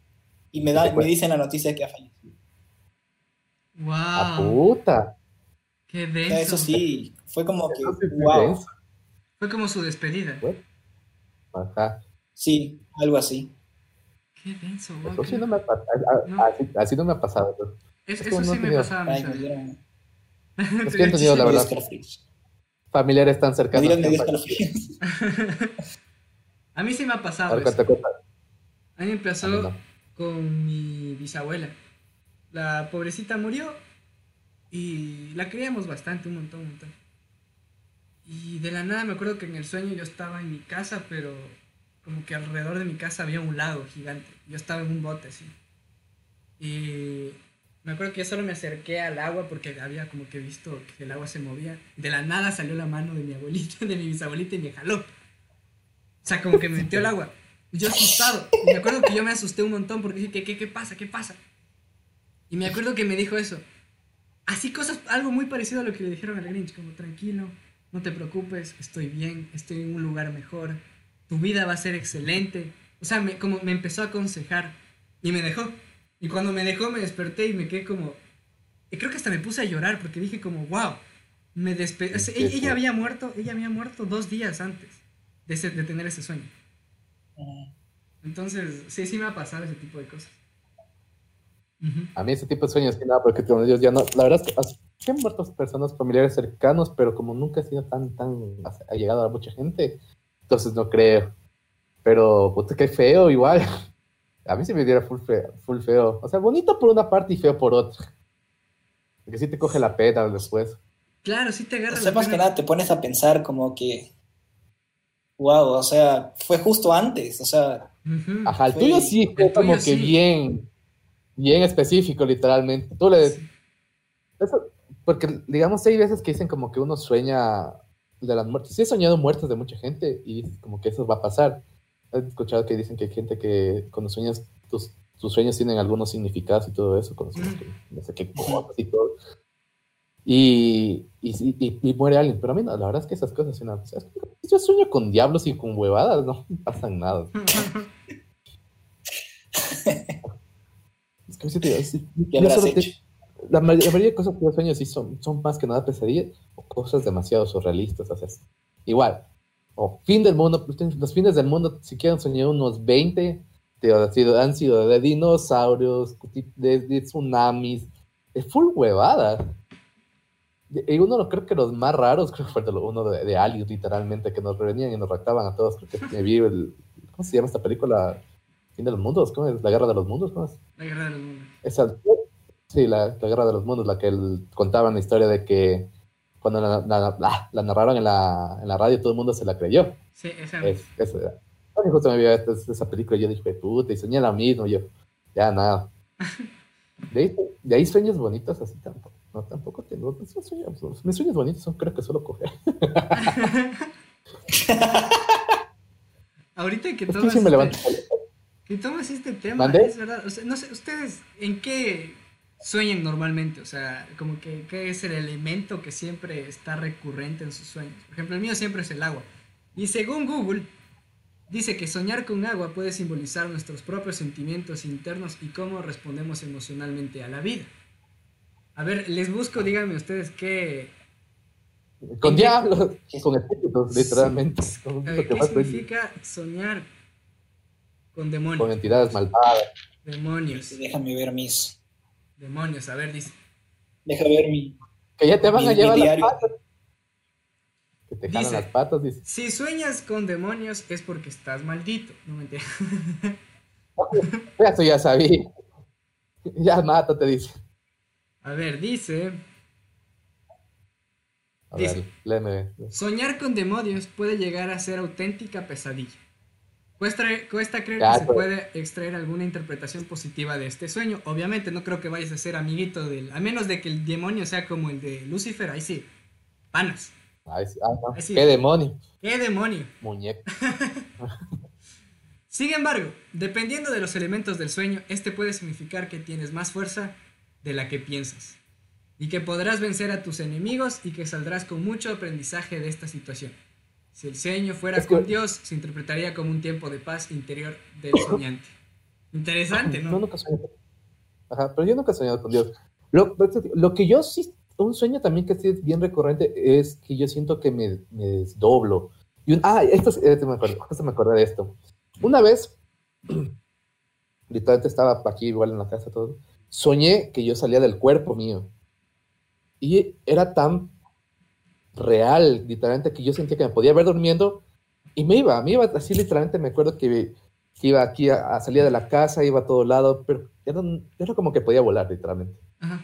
Speaker 4: y me, da, me dicen la noticia de que ha fallecido.
Speaker 3: ¡A
Speaker 2: Wow.
Speaker 3: puta!
Speaker 2: Qué
Speaker 4: O
Speaker 2: denso.
Speaker 4: sea, eso sí, fue como que, wow.
Speaker 3: denso.
Speaker 2: Fue como su despedida.
Speaker 3: Ajá.
Speaker 4: Sí, algo así.
Speaker 2: Qué denso, wow,
Speaker 3: Eso sí no me ha pasado.
Speaker 2: No.
Speaker 3: Así, así no me ha pasado.
Speaker 2: Es-
Speaker 3: es
Speaker 2: eso
Speaker 3: no
Speaker 2: sí me
Speaker 3: tenía-
Speaker 2: pasaba a mí.
Speaker 4: Ay, me dieron,
Speaker 3: Es que he tenido, la verdad, familiares tan
Speaker 4: Me
Speaker 3: cercanos.
Speaker 4: dieron, me escalofríos.
Speaker 2: A mí sí me ha pasado
Speaker 3: Ahora
Speaker 2: eso.
Speaker 3: cuenta, cuenta.
Speaker 2: A mí me empezó
Speaker 3: A mí no.
Speaker 2: con mi bisabuela. La pobrecita murió y la queríamos bastante, un montón, un montón. Y de la nada me acuerdo que en el sueño yo estaba en mi casa, pero como que alrededor de mi casa había un lago gigante. Yo estaba en un bote así. Y me acuerdo que yo solo me acerqué al agua porque había como que visto que el agua se movía. De la nada salió la mano de mi abuelita, de mi bisabuelita y me jaló. O sea, como que me metió el agua. Yo asustado. Y me acuerdo que yo me asusté un montón porque dije, ¿qué, qué, qué pasa? ¿Qué pasa? Y me acuerdo que me dijo eso. Así cosas, algo muy parecido a lo que le dijeron al Grinch, como tranquilo, no te preocupes, estoy bien, estoy en un lugar mejor, tu vida va a ser excelente. O sea, me, como me empezó a aconsejar y me dejó. Y cuando me dejó me desperté y me quedé como... Y creo que hasta me puse a llorar porque dije como, wow, me despe o sea, ella, había muerto, ella había muerto dos días antes de, ese- de tener ese sueño. Entonces, sí, sí me ha pasado ese tipo de cosas.
Speaker 3: A mí ese tipo de sueños, que nada, porque como ellos ya no. La verdad es que han muerto personas familiares cercanos, pero como nunca he sido tan, tan. Ha llegado a mucha gente, entonces no creo. Pero, puta, qué feo, igual. A mí se me diera full feo, full feo. O sea, bonito por una parte y feo por otra. Porque sí te coge la pena después.
Speaker 2: Claro, sí te agarra
Speaker 4: O
Speaker 2: la
Speaker 4: sea, más que
Speaker 2: pena.
Speaker 4: nada te pones a pensar como que, wow, o sea, fue justo antes, o sea,
Speaker 2: Ujú.
Speaker 3: Ajá, el
Speaker 4: Fue-
Speaker 3: tuyo sí fue como que
Speaker 2: sí.
Speaker 3: bien, bien específico, literalmente. Tú le.
Speaker 2: Sí.
Speaker 3: Eso, porque, digamos, hay veces que dicen como que uno sueña de las muertes. Sí he soñado muertes de mucha gente y como que eso va a pasar. He escuchado que dicen que hay gente que cuando sueñas, tus, tus sueños tienen algunos significados y todo eso, cuando sueñas que no sé qué cosas y todo. Y, y, y- y muere alguien, pero a mí no, la verdad es que esas cosas, no, o sea, yo sueño con diablos y con huevadas, no pasan nada. Es que sí te- sí,
Speaker 4: ¿qué
Speaker 3: yo
Speaker 4: habrás
Speaker 3: solo te-? La, ma- la mayoría de cosas que yo sueño sí son, son más que nada pesadillas o cosas demasiado surrealistas. O sea, es- igual, o fin del mundo, los fines del mundo, si quieren soñar unos 20, te- han, sido, han sido de dinosaurios, de, de tsunamis, de full huevada. Y uno, lo- creo que los más raros, creo que fue de uno de, de aliens, literalmente, que nos revenían y nos raptaban a todos. Creo que me vi el. ¿Cómo se llama esta película? Fin de los mundos, ¿cómo es? La guerra de los mundos, ¿cómo es?
Speaker 2: La guerra de los mundos.
Speaker 3: Esa, sí, la, la Guerra de los Mundos, la que él, contaban la historia de que cuando la, la- la- la narraron en la, en la radio todo el mundo se la creyó.
Speaker 2: Sí, esa
Speaker 3: Es, es, mí justo me vio esa película y yo dije, puta, y soñé la misma, yo, ya nada. De ahí, de ahí sueños bonitos así tampoco. No, tampoco tengo. sueños- mis sueños bonitos son creo que solo coger.
Speaker 2: Ahorita que
Speaker 3: Es
Speaker 2: todas
Speaker 3: que sí me levanto.
Speaker 2: este- tomas este tema,
Speaker 3: ¿Mande?
Speaker 2: es verdad. O sea, no sé, ¿ustedes en qué sueñan normalmente? O sea, como que qué es el elemento que siempre está recurrente en sus sueños. Por ejemplo, el mío siempre es el agua. Y según Google, dice que soñar con agua puede simbolizar nuestros propios sentimientos internos y cómo respondemos emocionalmente a la vida. A ver, les busco, díganme ustedes qué,
Speaker 3: Con diablos, con espíritus, literalmente. Con,
Speaker 2: a
Speaker 3: lo
Speaker 2: ver,
Speaker 3: que
Speaker 2: qué significa soñar con
Speaker 3: con
Speaker 2: demonios.
Speaker 3: entidades malvadas.
Speaker 2: Demonios,
Speaker 4: Déjame ver mis.
Speaker 2: Demonios, a ver, dice.
Speaker 4: Deja ver mi.
Speaker 3: Que ya te van a
Speaker 4: Mi-
Speaker 3: llevar las patas. Que te jalan
Speaker 2: Dice.
Speaker 3: las patas, dice.
Speaker 2: Si sueñas con demonios es porque estás maldito. No me entiendes.
Speaker 3: Eso ya sabía. Ya mátate, dice.
Speaker 2: A ver, dice,
Speaker 3: A
Speaker 2: Dice.
Speaker 3: ver, léeme.
Speaker 2: soñar con demonios puede llegar a ser auténtica pesadilla. Cuesta, cuesta creer que se puede extraer alguna interpretación positiva de este sueño. Obviamente no creo que vayas a ser amiguito del... A menos de que el demonio sea como el de Lucifer, ahí sí. Panas.
Speaker 3: Ay, sí, ah, no.
Speaker 2: Ay, sí.
Speaker 3: Qué demonio.
Speaker 2: ¿Qué demonio?
Speaker 3: Muñeco.
Speaker 2: Sin embargo, dependiendo de los elementos del sueño, este puede significar que tienes más fuerza de la que piensas y que podrás vencer a tus enemigos y que saldrás con mucho aprendizaje de esta situación. Si el sueño fuera
Speaker 3: Es que-
Speaker 2: con Dios, se interpretaría como un tiempo de paz interior del soñante. Interesante,
Speaker 3: No,
Speaker 2: ¿no?
Speaker 3: nunca soñé. Ajá, pero yo nunca he soñado con Dios. Lo, lo que yo sí, un sueño también que sí es bien recurrente es que yo siento que me, me desdoblo. Y un- ah, esto es- este me acuerdo, me acordé de esto. Una vez, literalmente estaba aquí igual en la casa todo, soñé que yo salía del cuerpo mío. Y era tan real, literalmente, que yo sentía que me podía ver durmiendo y me iba, me iba así literalmente, me acuerdo que, que iba aquí, a, a salía de la casa, iba a todo lado, pero era, era como que podía volar literalmente.
Speaker 2: Ajá.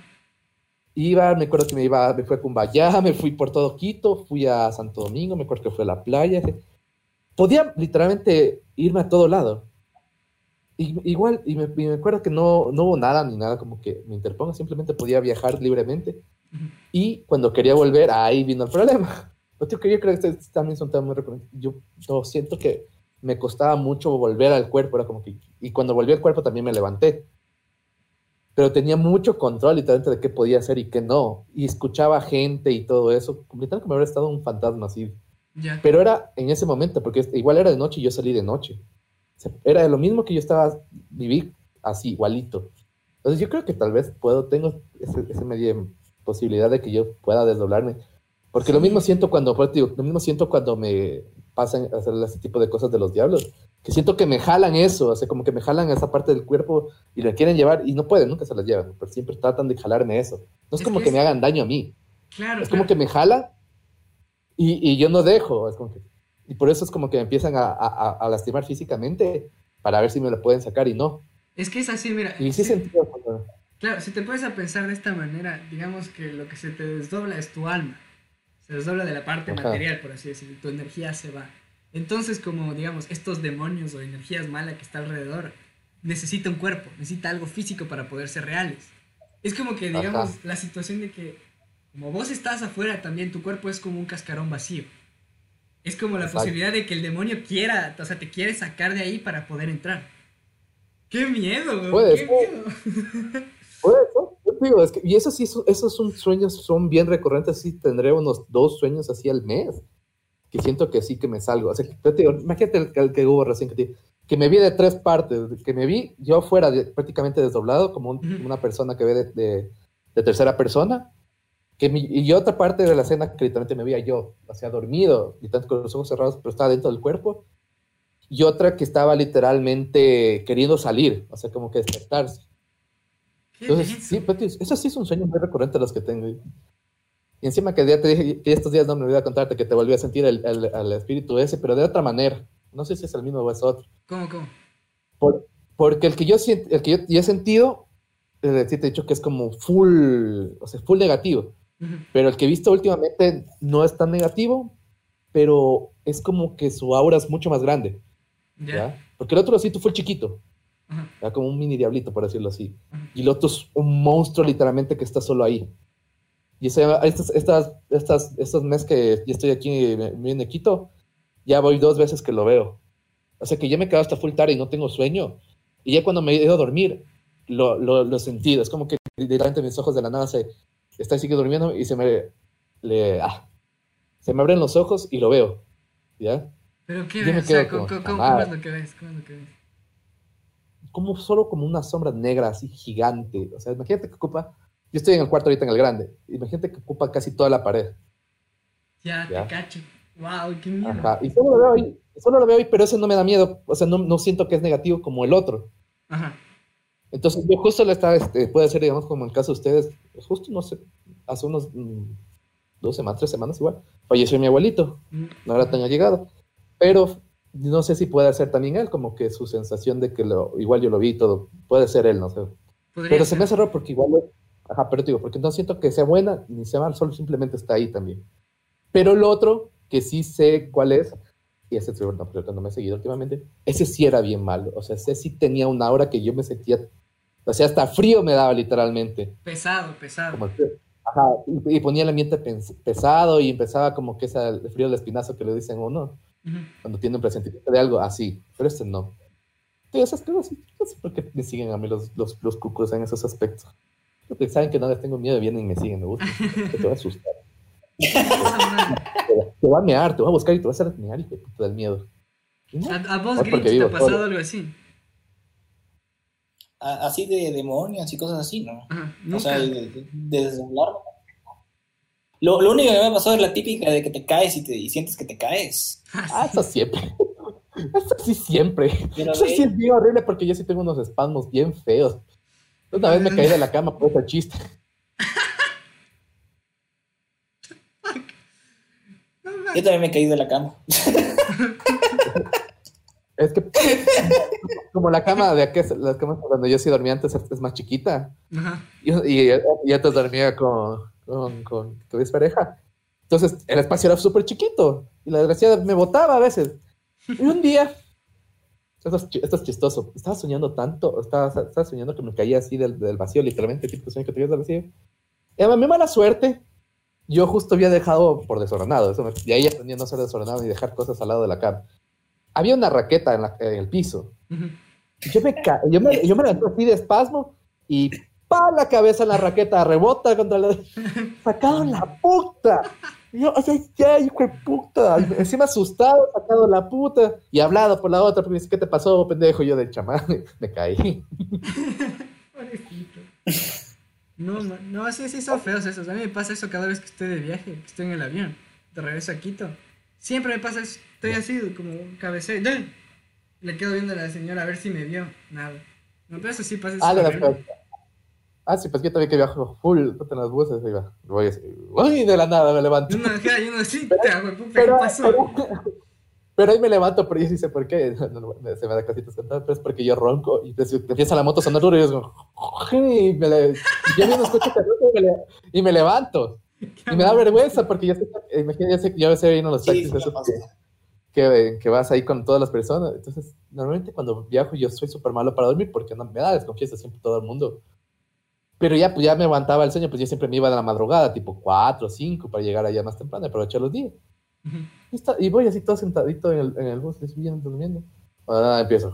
Speaker 3: Iba, me acuerdo que me iba, me fui a Cumbayá, me fui por todo Quito, fui a Santo Domingo, me acuerdo que fue a la playa. Podía literalmente irme a todo lado. Y, igual, y me, y me acuerdo que no, no hubo nada ni nada como que me interponga, simplemente podía viajar libremente. Y cuando quería volver, ahí vino el problema. Yo creo que yo que este también son temas muy recurrentes. Yo no, siento que me costaba mucho volver al cuerpo, era como que, y cuando volví al cuerpo también me levanté. Pero tenía mucho control literalmente de qué podía hacer y qué no. Y escuchaba gente y todo eso. Literalmente como haber estado un fantasma así.
Speaker 2: Ya.
Speaker 3: Pero era en ese momento, porque igual era de noche y yo salí de noche. Era lo mismo que yo estaba, viví así, igualito. Entonces yo creo que tal vez puedo, tengo ese, ese media posibilidad de que yo pueda desdoblarme. Porque lo
Speaker 2: Sí.
Speaker 3: mismo siento cuando, digo, lo mismo siento cuando me pasan a hacer ese tipo de cosas de los diablos. Que siento que me jalan eso, o sea, como que me jalan esa parte del cuerpo y la quieren llevar y no pueden, nunca se las llevan, pero siempre tratan de jalarme eso. No es,
Speaker 2: Es
Speaker 3: como
Speaker 2: que
Speaker 3: que
Speaker 2: es-
Speaker 3: me hagan daño a mí.
Speaker 2: Claro,
Speaker 3: Es como
Speaker 2: claro.
Speaker 3: que me jala y, y yo no dejo. Es como que- y por eso es como que me empiezan a, a- a lastimar físicamente para ver si me lo pueden sacar y no.
Speaker 2: Es que es así, mira.
Speaker 3: Y sí
Speaker 2: sí-
Speaker 3: sentido
Speaker 2: Claro, si te puedes a pensar de esta manera, digamos que lo que se te desdobla es tu alma. Se desdobla de la parte
Speaker 3: Ajá.
Speaker 2: material, por así decirlo. Tu energía se va. Entonces, como digamos, estos demonios o energías malas que está alrededor, necesita un cuerpo, necesita algo físico para poder ser reales. Es como que, digamos,
Speaker 3: Ajá.
Speaker 2: la situación de que, como vos estás afuera, también tu cuerpo es como un cascarón vacío. Es como la
Speaker 3: Exacto.
Speaker 2: posibilidad de que el demonio quiera, o sea, te quiere sacar de ahí para poder entrar. ¡Qué miedo, güey!
Speaker 3: Puede
Speaker 2: ¡Qué miedo!
Speaker 3: digo, es que- y eso sí, son- esos son sueños, son bien recurrentes, sí tendré unos dos sueños así al mes, que siento que sí que me salgo. O sea, yo te digo, imagínate el, el que hubo recién que te que me vi de tres partes, que me vi yo fuera de- prácticamente desdoblado, como un- una persona que ve de, de- de tercera persona, que mi- y otra parte de la escena que literalmente me veía yo, o sea, dormido, y tanto con los ojos cerrados, pero estaba dentro del cuerpo, y otra que estaba literalmente queriendo salir, o sea, como que despertarse. Entonces,
Speaker 2: denso.
Speaker 3: sí, Pati, eso sí es un sueño muy recurrente los que tengo. Y encima que ya te dije que estos días no me olvidé contarte que te volví a sentir el, el- el espíritu ese, pero de otra manera. No sé si es el mismo o es otro.
Speaker 2: ¿Cómo, cómo?
Speaker 3: Por- porque el que yo el que yo, yo he sentido, eh, sí te he dicho que es como full, o sea, full negativo.
Speaker 2: Ujú.
Speaker 3: Pero el que he visto últimamente no es tan negativo, pero es como que su aura es mucho más grande.
Speaker 2: Ya.
Speaker 3: ¿ya? Porque el otro sí tú fue chiquito, ¿ya? como un mini diablito, por decirlo así. y el otro es un monstruo literalmente que está solo ahí. Y ese- estas, estas, estas, estos meses que ya estoy aquí en Quito, ya voy dos veces que lo veo. O sea que ya me quedo hasta full tarde y no tengo sueño. Y ya cuando me he ido a dormir, lo, lo, lo he sentido. Es como que directamente mis ojos de la nada se... Está sigue durmiendo y se me... Le, ah, se me abren los ojos y lo veo. ¿Ya?
Speaker 2: ¿Pero qué ves? O sea,
Speaker 3: quedo
Speaker 2: ¿cómo,
Speaker 3: como,
Speaker 2: cómo-
Speaker 3: "Ah".
Speaker 2: cómo es lo que ves? ¿Cómo es lo que ves?
Speaker 3: Como solo como una sombra negra así gigante. O sea, imagínate que ocupa... Yo estoy en el cuarto ahorita en el grande. Imagínate que ocupa casi toda la pared.
Speaker 2: Ya,
Speaker 3: Ya.
Speaker 2: te cacho. Wow, qué miedo.
Speaker 3: Ajá. Y solo lo veo ahí. Solo lo veo ahí, pero ese no me da miedo. O sea, no, no siento que es negativo como el otro.
Speaker 2: Ajá.
Speaker 3: Entonces, yo justo le estaba, este, puede ser, digamos, como en el caso de ustedes, justo, no sé, hace unos mm, dos semanas, tres semanas igual, falleció mi abuelito,
Speaker 2: Mm,
Speaker 3: no era tan allegado, pero no sé si puede ser también él, como que su sensación de que lo, igual yo lo vi todo, puede ser él, no sé.
Speaker 2: Podría
Speaker 3: Pero se me hace raro porque igual, ajá, pero te digo, porque no siento que sea buena ni sea mal, solo simplemente está ahí también. Pero el otro, que sí sé cuál es, y ese no, pero no me he seguido últimamente, ese sí era bien malo, o sea, ese sí tenía una aura que yo me sentía, o sea, hasta frío me daba literalmente.
Speaker 2: Pesado, pesado.
Speaker 3: Como ajá, y, y ponía el ambiente pesado y empezaba como que ese el frío del espinazo que le dicen a cuando tiene un presentimiento de algo así, pero este no. Esas cosas, no sé por qué me siguen a mí los, los, los cucos en esos aspectos. Porque saben que no les tengo miedo, vienen y me siguen, me gusta. Que te va a asustar.
Speaker 2: Madre.
Speaker 3: Te va- te va a mear, te va a buscar y te va a hacer mear y te del miedo. No,
Speaker 2: ¿A, a vos, Grinch, te ha pasado
Speaker 3: solo.
Speaker 2: algo así?
Speaker 4: A- Así de demonios y cosas así, ¿no?
Speaker 2: Ajá.
Speaker 4: O
Speaker 2: Nunca.
Speaker 4: sea, de, de, de desdoblarme. Lo, lo único que me ha pasado es la típica de que te caes y, te, y sientes que te caes.
Speaker 3: Ah, eso siempre. Eso sí siempre.
Speaker 4: Pero
Speaker 3: Eso
Speaker 4: de-
Speaker 3: sí es bien horrible porque yo sí tengo unos espasmos bien feos. Una vez me caí de la cama por ese chiste.
Speaker 4: Yo también me he caído de la cama.
Speaker 3: Es que como la cama de aquí, la cama cuando yo sí dormía antes es, es más chiquita.
Speaker 2: Ajá.
Speaker 3: Y, y, y antes dormía con, con, con tu pareja. Entonces el espacio era súper chiquito. Y la desgraciada me botaba a veces. Y un día, esto es, esto es chistoso, estaba soñando tanto, estaba, estaba soñando que me caía así del, del vacío, literalmente, tipo sueño que te del vacío. Y a mi mala suerte, yo justo había dejado por desordenado, eso me- de ahí aprendí a no ser desordenado y dejar cosas al lado de la cama. Había una raqueta en, la- en el piso.
Speaker 2: Ujú.
Speaker 3: Y Yo me, yo me, yo me levanté así de espasmo y pa la cabeza en la raqueta, rebota contra la... ¡Sacado la puta! Y yo, ay, ay, hijo de puta. Y encima asustado, sacado la puta. Y hablado por la otra, porque dice, ¿qué te pasó, pendejo? Y yo de chamán, me caí.
Speaker 2: Pobrecito. No, no, sí, sí, son feos esos. A mí me pasa eso cada vez que estoy de viaje, que estoy en el avión, de regreso a Quito. Siempre me pasa eso. Estoy así, como cabeceo. Le quedo viendo a la señora a ver si me vio. Nada. No, pero eso sí pasa. eso
Speaker 3: Ah, de las
Speaker 2: horrible.
Speaker 3: cosas. Ah, sí, pues yo también que viajo full en las buses. y va, Voy así, uy, de la nada me levanto.
Speaker 2: Y uno, ajá, y uno así, te hago, puta, ¿qué
Speaker 3: Pero,
Speaker 2: pasó?
Speaker 3: pero, pero ahí me levanto, pero yo sí sé por qué. No, no, me- se me da casitas pero es porque yo ronco y pues, empieza la moto a sonar duro y yo digo, y me le, yo mismo escucho que ronco y me, le- y me levanto. Y me da vergüenza porque yo sé, que- imagínate, yo sé, yo a veces vino los
Speaker 4: Sí,
Speaker 3: taxis
Speaker 4: sí pasa.
Speaker 3: que, que, que vas ahí con todas las personas. Entonces, normalmente cuando viajo yo soy súper malo para dormir porque no me da desconfianza siempre todo el mundo. Pero ya, pues ya me aguantaba el sueño, pues yo siempre me iba de la madrugada, tipo 4 o 5 para llegar allá más temprano aprovechar los días.
Speaker 2: Ujú.
Speaker 3: Y, está- y voy así todo sentadito en el, en el bus, bien durmiendo. Ah, empiezo.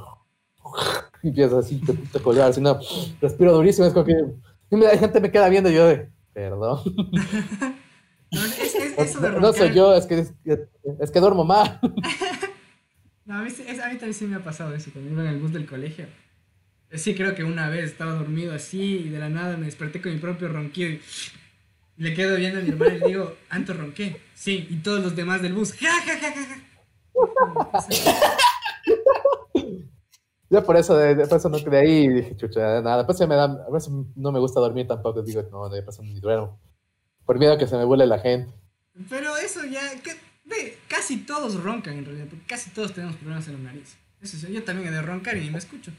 Speaker 3: Empiezo así, te puta colgar, así no, respiro durísimo, es como que. Y la gente me queda viendo y yo de, perdón.
Speaker 2: No, es, es- eso de
Speaker 3: No, soy yo, es que, es, es que duermo mal.
Speaker 2: No, a mí, a mí también sí me ha pasado eso cuando iba en el bus del colegio. Eh, Sí, creo que una vez estaba dormido así y de la nada me desperté con mi propio ronquido y le quedo viendo a mi hermano y le digo, Anto ronqué. Sí, y todos los demás del bus, ja, ja, ja, ja, ja.
Speaker 3: Ya por eso, de, por eso no, de ahí dije, chucha, nada. Pues se me da, a veces no me gusta dormir tampoco, digo, no, de paso ni duermo. Por miedo a que se me vuele la gente.
Speaker 2: Pero eso ya, que- ve, casi todos roncan en realidad, porque casi todos tenemos problemas en la nariz. Eso yo también he de roncar y ni me escucho.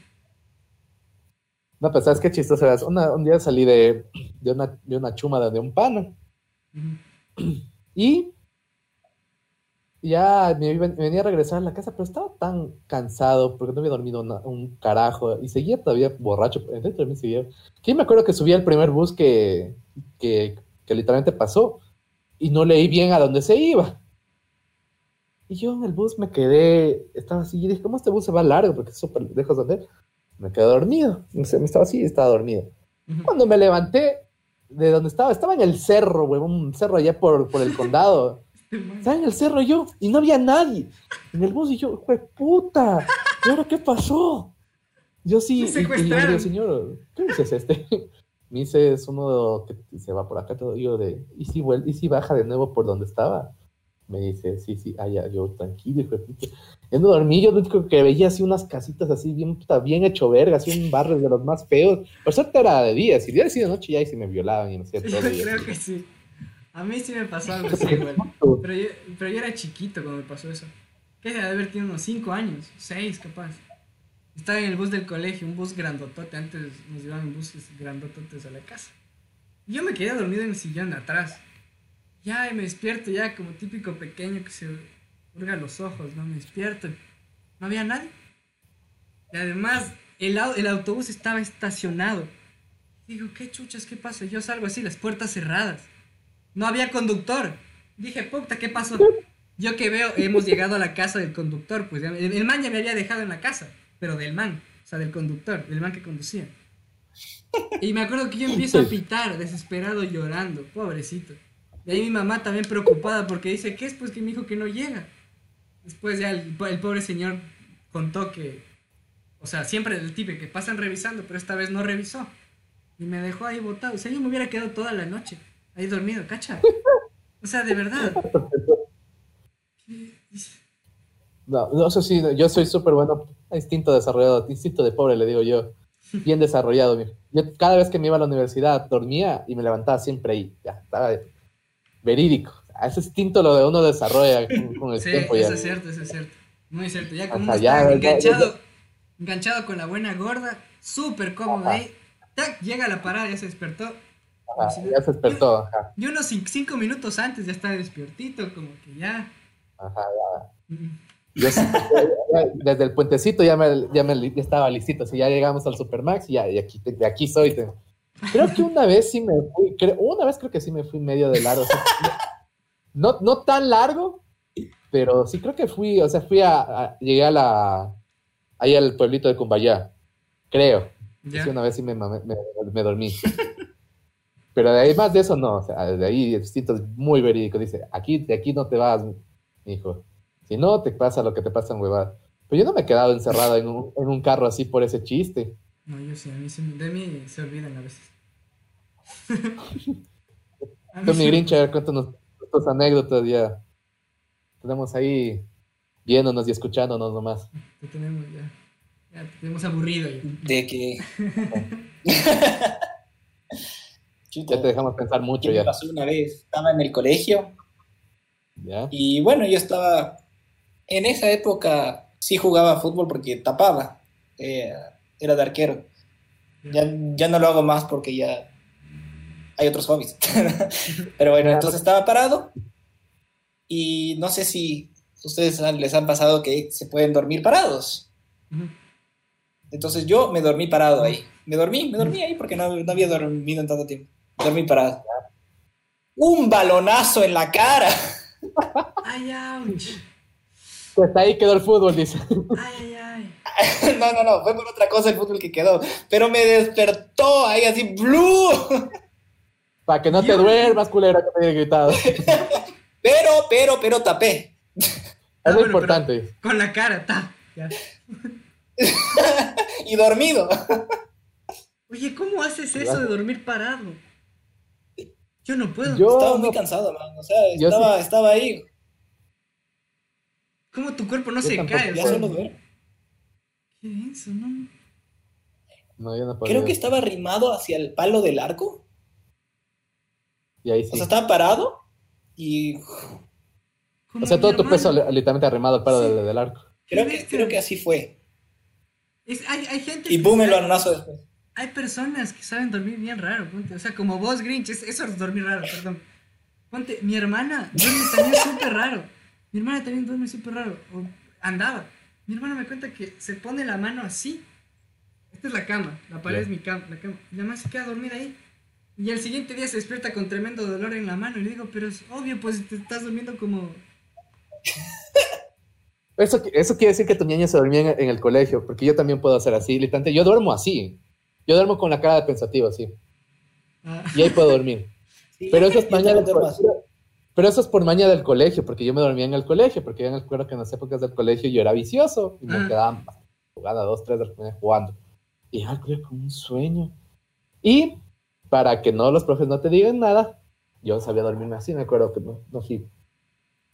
Speaker 3: No, pues sabes qué chistoso era. Una, un día salí de, de, una, de una chuma de, un
Speaker 2: Ujú.
Speaker 3: y ya me, venía a regresar a la casa, pero estaba tan cansado porque no había dormido un carajo y seguía todavía borracho. Dentro de mí seguía. Que me acuerdo que subí al primer bus que, que, literalmente pasó y no leí bien a dónde se iba. Y yo en el bus me quedé, estaba así y dije, ¿cómo este bus se va largo? Porque es súper lejos de ver. Me quedé dormido. Me estaba así, estaba dormido. Cuando me levanté de donde estaba, estaba en el cerro, güey, un cerro allá por, por el condado. Estaba en el cerro yo y no había nadie. En el bus y yo, güey, puta, ¿y ahora qué pasó? Yo sí, y, y yo digo, señor, ¿qué dices este? Me dice, es uno que se va por acá todo. Yo de, ¿y si, vuelve, ¿y si baja de nuevo por donde estaba? Me dice, sí, sí, ah, ya, yo tranquilo, hijo de Yo no dormí, yo único que veía así unas casitas así bien, bien hecho verga, así un barrio de los más feos. Por suerte era de día, si hubiera sido de noche ya ahí se me violaban y no sé.
Speaker 2: Yo creo que sí. A mí sí me pasó algo así, igual. Pero yo, pero yo era chiquito cuando me pasó eso. ¿Qué? De haber tenido unos 5 años, 6 capaz. Estaba en el bus del colegio, un bus grandotote. Antes nos llevaban buses grandototes a la casa. Yo me quedé dormido en el sillón de atrás. Ya me despierto, ya como típico pequeño que se hurga los ojos, ¿no? Me despierto. No había nadie. Y además, el, el autobús estaba estacionado. Digo, ¿qué chuchas? ¿Qué pasa? Yo salgo así, las puertas cerradas. No había conductor. Dije, puta, ¿qué pasó? Yo que veo, hemos llegado a la casa del conductor, pues el, el man ya me había dejado en la casa, pero del man, o sea, del conductor, del man que conducía. Y me acuerdo que yo empiezo a pitar, desesperado, llorando, pobrecito. Y ahí mi mamá también preocupada porque dice, ¿qué es? Pues que mi hijo que no llega. Después ya el, pobre señor contó que, o sea, siempre el tipo que pasan revisando, pero esta vez no revisó. Y me dejó ahí botado. O sea, yo me hubiera quedado toda la noche ahí dormido, ¿cacha? O sea, de verdad.
Speaker 3: No, no, eso sí, yo soy súper bueno. Instinto desarrollado, instinto de pobre, le digo yo. Bien desarrollado. Yo cada vez que me iba a la universidad dormía y me levantaba siempre ahí. Ya, estaba verídico. Ese instinto lo de uno desarrolla con, el tiempo.
Speaker 2: Sí, eso es cierto, eso es cierto. Muy cierto. Ya como está enganchado, enganchado con la buena gorda, súper cómodo ahí. Tac, llega a la parada, ya se despertó.
Speaker 3: ya se despertó. Ajá.
Speaker 2: Y unos cinco minutos antes ya estaba despiertito, como que ya.
Speaker 3: Ajá, ya. Yo, desde el puentecito ya me, ya me estaba listito. Si ya llegamos al Supermax, ya, y aquí, de aquí soy. Creo que una vez sí me fui, una vez creo que sí me fui medio de largo. no, no tan largo, pero sí creo que fui, o sea, fui a, llegué a la, ahí al pueblito de Cumbayá, creo. Sí, una vez sí me, me, dormí. pero de ahí más de eso no, o sea, de ahí distinto, muy verídico. Dice, aquí, de aquí no te vas, hijo. Si no, te pasa lo que te pasa en huevada. Pero yo no me he quedado encerrado en un, en un carro así por ese chiste.
Speaker 2: No, yo sí, a mí se, de mí se olvidan a veces.
Speaker 3: Tú, mi Grinch, a ver, cuéntanos tus anécdotas ya. Tenemos ahí viéndonos y escuchándonos nomás.
Speaker 2: Te tenemos ya. Ya te tenemos aburrido ya.
Speaker 4: De que.
Speaker 3: ya te dejamos pensar mucho ya.
Speaker 4: pasó una vez, estaba en el colegio. ¿Ya? Y bueno, yo estaba. En esa época sí jugaba fútbol porque tapaba. Eh, era de arquero. Ya, ya no lo hago más porque ya hay otros hobbies. Pero bueno, entonces estaba parado y no sé si ustedes les han pasado que se pueden dormir parados. Entonces yo me dormí parado ahí. Me dormí, me dormí ahí porque no, había dormido en tanto tiempo. Dormí parado. Un balonazo en la cara.
Speaker 2: Ay, ouch.
Speaker 3: Pues ahí quedó el fútbol, dice.
Speaker 2: Ay, ay, ay.
Speaker 4: no, no, no, fue por otra cosa el fútbol que quedó. Pero me despertó ahí así, ¡blue!
Speaker 3: Para que no te duermas, culera, que te haya gritado.
Speaker 4: pero, pero, pero tapé.
Speaker 3: Es ah, importante.
Speaker 2: Con la cara, está.
Speaker 4: y dormido.
Speaker 2: Oye, ¿cómo haces eso de dormir parado? Yo no puedo.
Speaker 4: Yo estaba muy cansado, man. O sea, estaba, estaba ahí.
Speaker 2: ¿Cómo tu cuerpo no se cae?
Speaker 4: Ya solo duermo.
Speaker 2: ¿Qué es eso, no?
Speaker 3: No, yo no
Speaker 4: puedo. Creo que estaba arrimado hacia el palo del arco.
Speaker 3: Y ahí sí.
Speaker 4: O sea, estaba parado y.
Speaker 3: O sea, todo tu peso literalmente arrimado al palo del, arco.
Speaker 4: Creo que, creo que así fue.
Speaker 2: hay, hay, gente.
Speaker 4: Y boom, el balonazo después.
Speaker 2: Hay personas que saben dormir bien raro, ponte. O sea, como vos, Grinch, eso es dormir raro, perdón. Ponte, mi hermana duerme también súper raro. Mi hermana también duerme súper raro. O andaba. Mi hermana me cuenta que se pone la mano así. Esta es la cama, la pared es mi cama, la cama. Y nada más se queda dormida ahí. Y al siguiente día se despierta con tremendo dolor en la mano. Y le digo, pero es obvio, pues te estás durmiendo como.
Speaker 3: Eso, eso quiere decir que tu niña se dormía en, en el colegio, porque yo también puedo hacer así, literalmente. Yo duermo así. Yo duermo con la cara de pensativo, así.
Speaker 2: Ah,
Speaker 3: Y ahí puedo dormir.
Speaker 4: Sí,
Speaker 3: Pero eso es
Speaker 4: también
Speaker 3: maña Pero eso es por maña del colegio, porque yo me dormía en el colegio, porque yo me acuerdo que en las épocas del colegio yo era vicioso y me
Speaker 2: Ah.
Speaker 3: quedaba jugada dos, tres de mañana jugando. Y al colegio con un sueño. Y para que no los profes no te digan nada, yo sabía dormirme así, me acuerdo que no, no sí.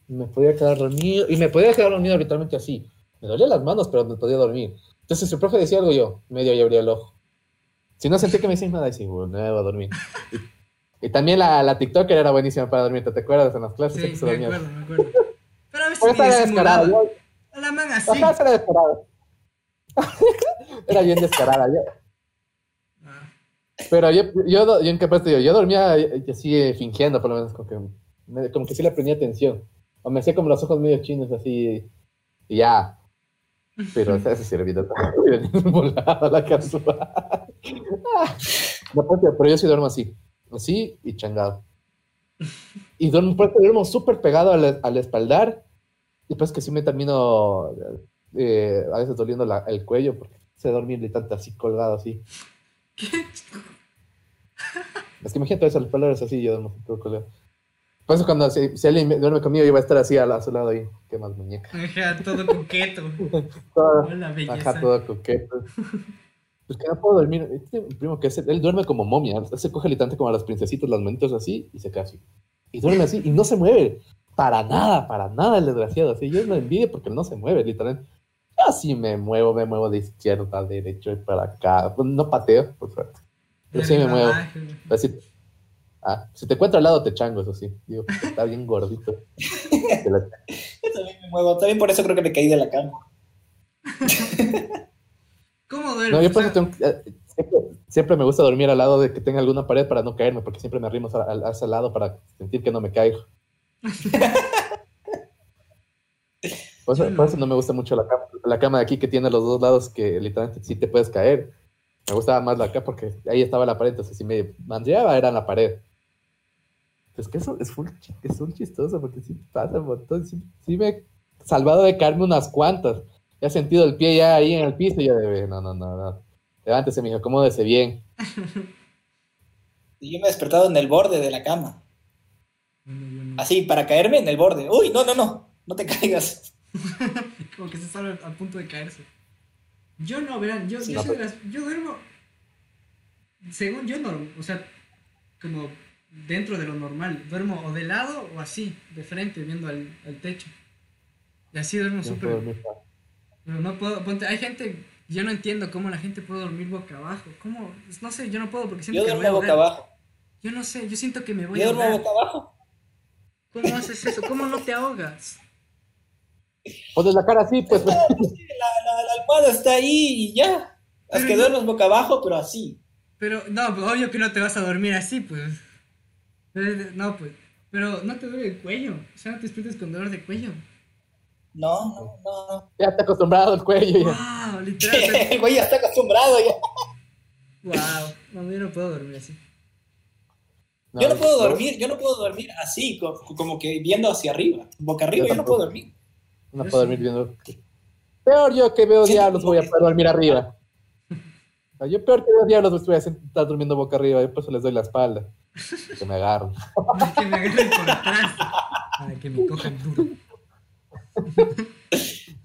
Speaker 3: Me podía quedar dormido, y me podía quedar dormido literalmente así. Me dolían las manos, pero me podía dormir. Entonces, si el profe decía algo, yo medio ya abría el ojo. Si no sentí que me decían nada, decía, bueno, no voy a dormir. Y, y también la, la TikToker era buenísima para dormir, ¿te acuerdas? En las clases
Speaker 2: sí,
Speaker 3: se
Speaker 2: me acuerdo, me acuerdo. Pero a veces
Speaker 3: Pero esa era descarada. yo-
Speaker 2: La man así.
Speaker 3: Ajá, esa era descarada. era bien descarada. Yo,
Speaker 2: Ah,
Speaker 3: pero yo, yo, yo, en qué parte yo, yo dormía eh, así eh, fingiendo, por lo menos, como que, como que sí le prendía atención. O me hacía como los ojos medio chinos, así, y ya. Pero era bien bien volada la casual. No, pero pero yo sí duermo así, así y changado. Y duermo, duermo súper pegado al, al espaldar, y pues que sí me termino eh, a veces doliendo la- el cuello, porque se dormir de tanto así colgado, así. Es que imagínate eso, el espaldar es así, yo duermo todo colgado. Por eso cuando si, si alguien me- duerme conmigo, yo voy a estar así a, la- a su lado ahí. Qué más muñeca.
Speaker 2: Ajá, todo coqueto.
Speaker 3: Todo-
Speaker 2: Hola, belleza.
Speaker 3: Ajá, todo coqueto. Pues que no puedo dormir. Este primo que es, él duerme como momia. Se coge literalmente como a las princesitas, las manitos así y se queda así. Y duerme así y no se mueve. Para nada, para nada el desgraciado. Así yo lo envidio porque no se mueve, literalmente. Yo así me muevo, me muevo de izquierda a derecho y para acá. Pues no pateo, por suerte. Pero sí me muevo. Así, ah, si te encuentro al lado te chango, eso sí. Digo, está bien gordito.
Speaker 4: Yo también me muevo. También por eso creo que me caí de la cama.
Speaker 2: ¿Cómo duermes?
Speaker 3: No, yo por eso tengo, eh, siempre, siempre me gusta dormir al lado de que tenga alguna pared para no caerme, porque siempre me arrimo a, a- a ese lado para sentir que no me caigo. Por eso,
Speaker 2: no.
Speaker 3: por eso no me gusta mucho la cama, la cama de aquí que tiene los dos lados que literalmente sí te puedes caer. Me gustaba más la acá porque ahí estaba la pared, entonces si me mandreaba era en la pared. Es que eso es full, es full chistoso porque sí pasa un montón. Sí, sí me he salvado de caerme unas cuantas. Ya he sentido el pie ya ahí en el piso y yo de, no, no, no, no. Levántese, mijo, acomódese bien.
Speaker 4: Y yo me he despertado en el borde de la cama. Así, para caerme en el borde. Uy, no, no, no. No te caigas.
Speaker 2: Como que se está a punto de caerse. Yo no, verán, yo,
Speaker 4: Sí.
Speaker 2: yo, soy de las- yo duermo. Según yo, no, o sea, como dentro de lo normal. Duermo o de lado o así, de frente, viendo al, al techo. Y así duermo súper. Pero no puedo, ponte, hay gente, yo no entiendo cómo la gente puede dormir boca abajo. ¿Cómo? No sé, yo no puedo porque siento
Speaker 4: Yo
Speaker 2: que me voy a
Speaker 4: duermo boca abajo.
Speaker 2: Yo no sé, yo siento que me voy
Speaker 4: Yo
Speaker 2: a
Speaker 4: duermo
Speaker 2: ahogar.
Speaker 4: boca abajo.
Speaker 2: ¿Cómo haces eso? ¿Cómo no te ahogas?
Speaker 3: Pones la cara así, pues.
Speaker 4: No, pues la, la- la almohada está ahí y ya. Es
Speaker 2: Pero
Speaker 4: que duermes boca abajo, pero así.
Speaker 2: Pero, no, pues, obvio que no te vas a dormir así, pues. Eh, No, pues. Pero no te duele el cuello. O sea, no te despiertes con dolor de cuello.
Speaker 4: No, no, no, no.
Speaker 3: Ya te acostumbrado al cuello. Ya.
Speaker 2: ¡Wow! Literalmente.
Speaker 4: El güey ya está acostumbrado ya.
Speaker 2: ¡Wow! No, yo no puedo dormir así.
Speaker 4: yo no puedo dormir, yo no puedo dormir así, co- como que viendo hacia arriba. Boca arriba,
Speaker 3: Yo
Speaker 4: yo no puedo dormir.
Speaker 3: No puedo dormir viendo. Peor yo que veo
Speaker 4: Sí,
Speaker 3: diablos, voy a poder dormir arriba. Yo peor que veo diablos, voy a estar durmiendo boca arriba. Yo por eso les doy la espalda. Que me agarran.
Speaker 2: Ay, que me agarren por atrás. Ay, que me cojan duro.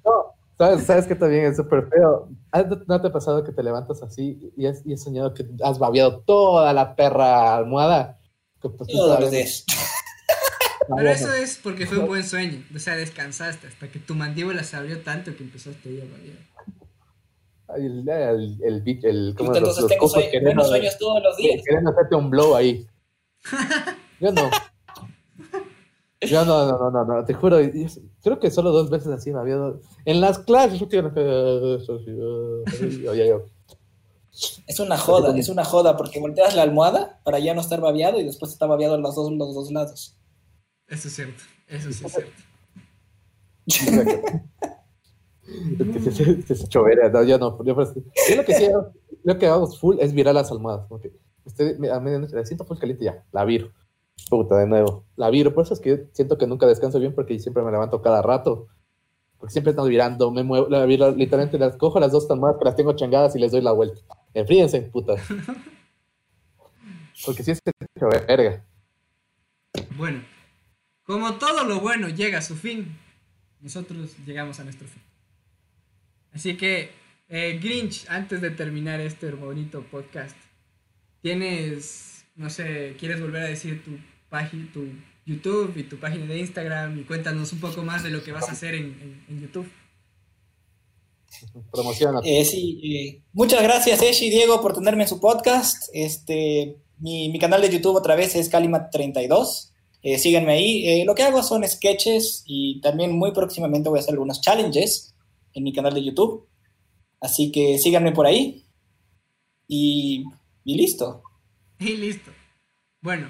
Speaker 3: No, ¿sabes, sabes que también es súper feo. ¿Ah, ¿No te ha pasado que te levantas así y has, y has soñado que has babeado toda la perra almohada? Que, pues, tú
Speaker 4: Todos
Speaker 3: sabes,
Speaker 4: los días.
Speaker 2: Pero eso es porque fue un buen sueño. O sea, descansaste hasta que tu mandíbula se abrió tanto que empezaste a variar.
Speaker 3: Ay, El, el, el, bit- el, ¿cómo
Speaker 4: Puta,
Speaker 3: los-
Speaker 4: Entonces
Speaker 3: los
Speaker 4: tengo buenos sueños todos los días.
Speaker 3: Quieren hacerte un blow ahí. Yo no. Yo no, no, no, no, no, te juro. Creo que solo dos veces así me había dado. En las clases, yo yo.
Speaker 4: Es una joda, es una joda, porque volteas la almohada para ya no estar babeado y después está babeado en los dos, los dos lados.
Speaker 2: Eso es cierto. Eso sí es cierto.
Speaker 3: Es que se, chovera, no, yo no. Yo, yo lo que sí hago, lo que hago full es virar las almohadas. Usted a medianoche la siento full caliente, ya, la viro. Puta, de nuevo. La viro. Por eso es que siento que nunca descanso bien porque siempre me levanto cada rato. Porque siempre estamos virando, me muevo, la- viro- literalmente las cojo las dos tomadas que las tengo changadas y les doy la vuelta. Enfríense, putas. Porque si es que hecho verga.
Speaker 2: Bueno, como todo lo bueno llega a su fin, nosotros llegamos a nuestro fin. Así que, eh, Grinch, antes de terminar este bonito podcast, tienes, no sé, quieres volver a decir tu página, tu YouTube y tu página de Instagram y cuéntanos un poco más de lo que vas a hacer en, en- en YouTube.
Speaker 3: Promociona.
Speaker 4: Eh, sí, eh, muchas gracias, Eshi y Diego, por tenerme en su podcast. Este, mi, mi canal de YouTube otra vez es Calima32. Eh, síganme ahí. Eh, lo que hago son sketches y también muy próximamente voy a hacer algunos challenges en mi canal de YouTube. Así que síganme por ahí. Y, y listo.
Speaker 2: Y listo. Bueno,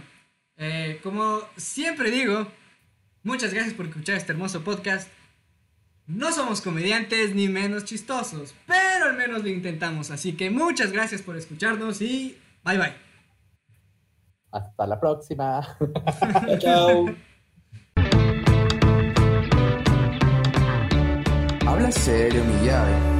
Speaker 2: eh, como siempre digo, muchas gracias por escuchar este hermoso podcast. No somos comediantes ni menos chistosos, pero al menos lo intentamos. Así que muchas gracias por escucharnos y bye bye.
Speaker 3: Hasta la próxima.
Speaker 4: Chao.
Speaker 1: Habla serio, mi llave.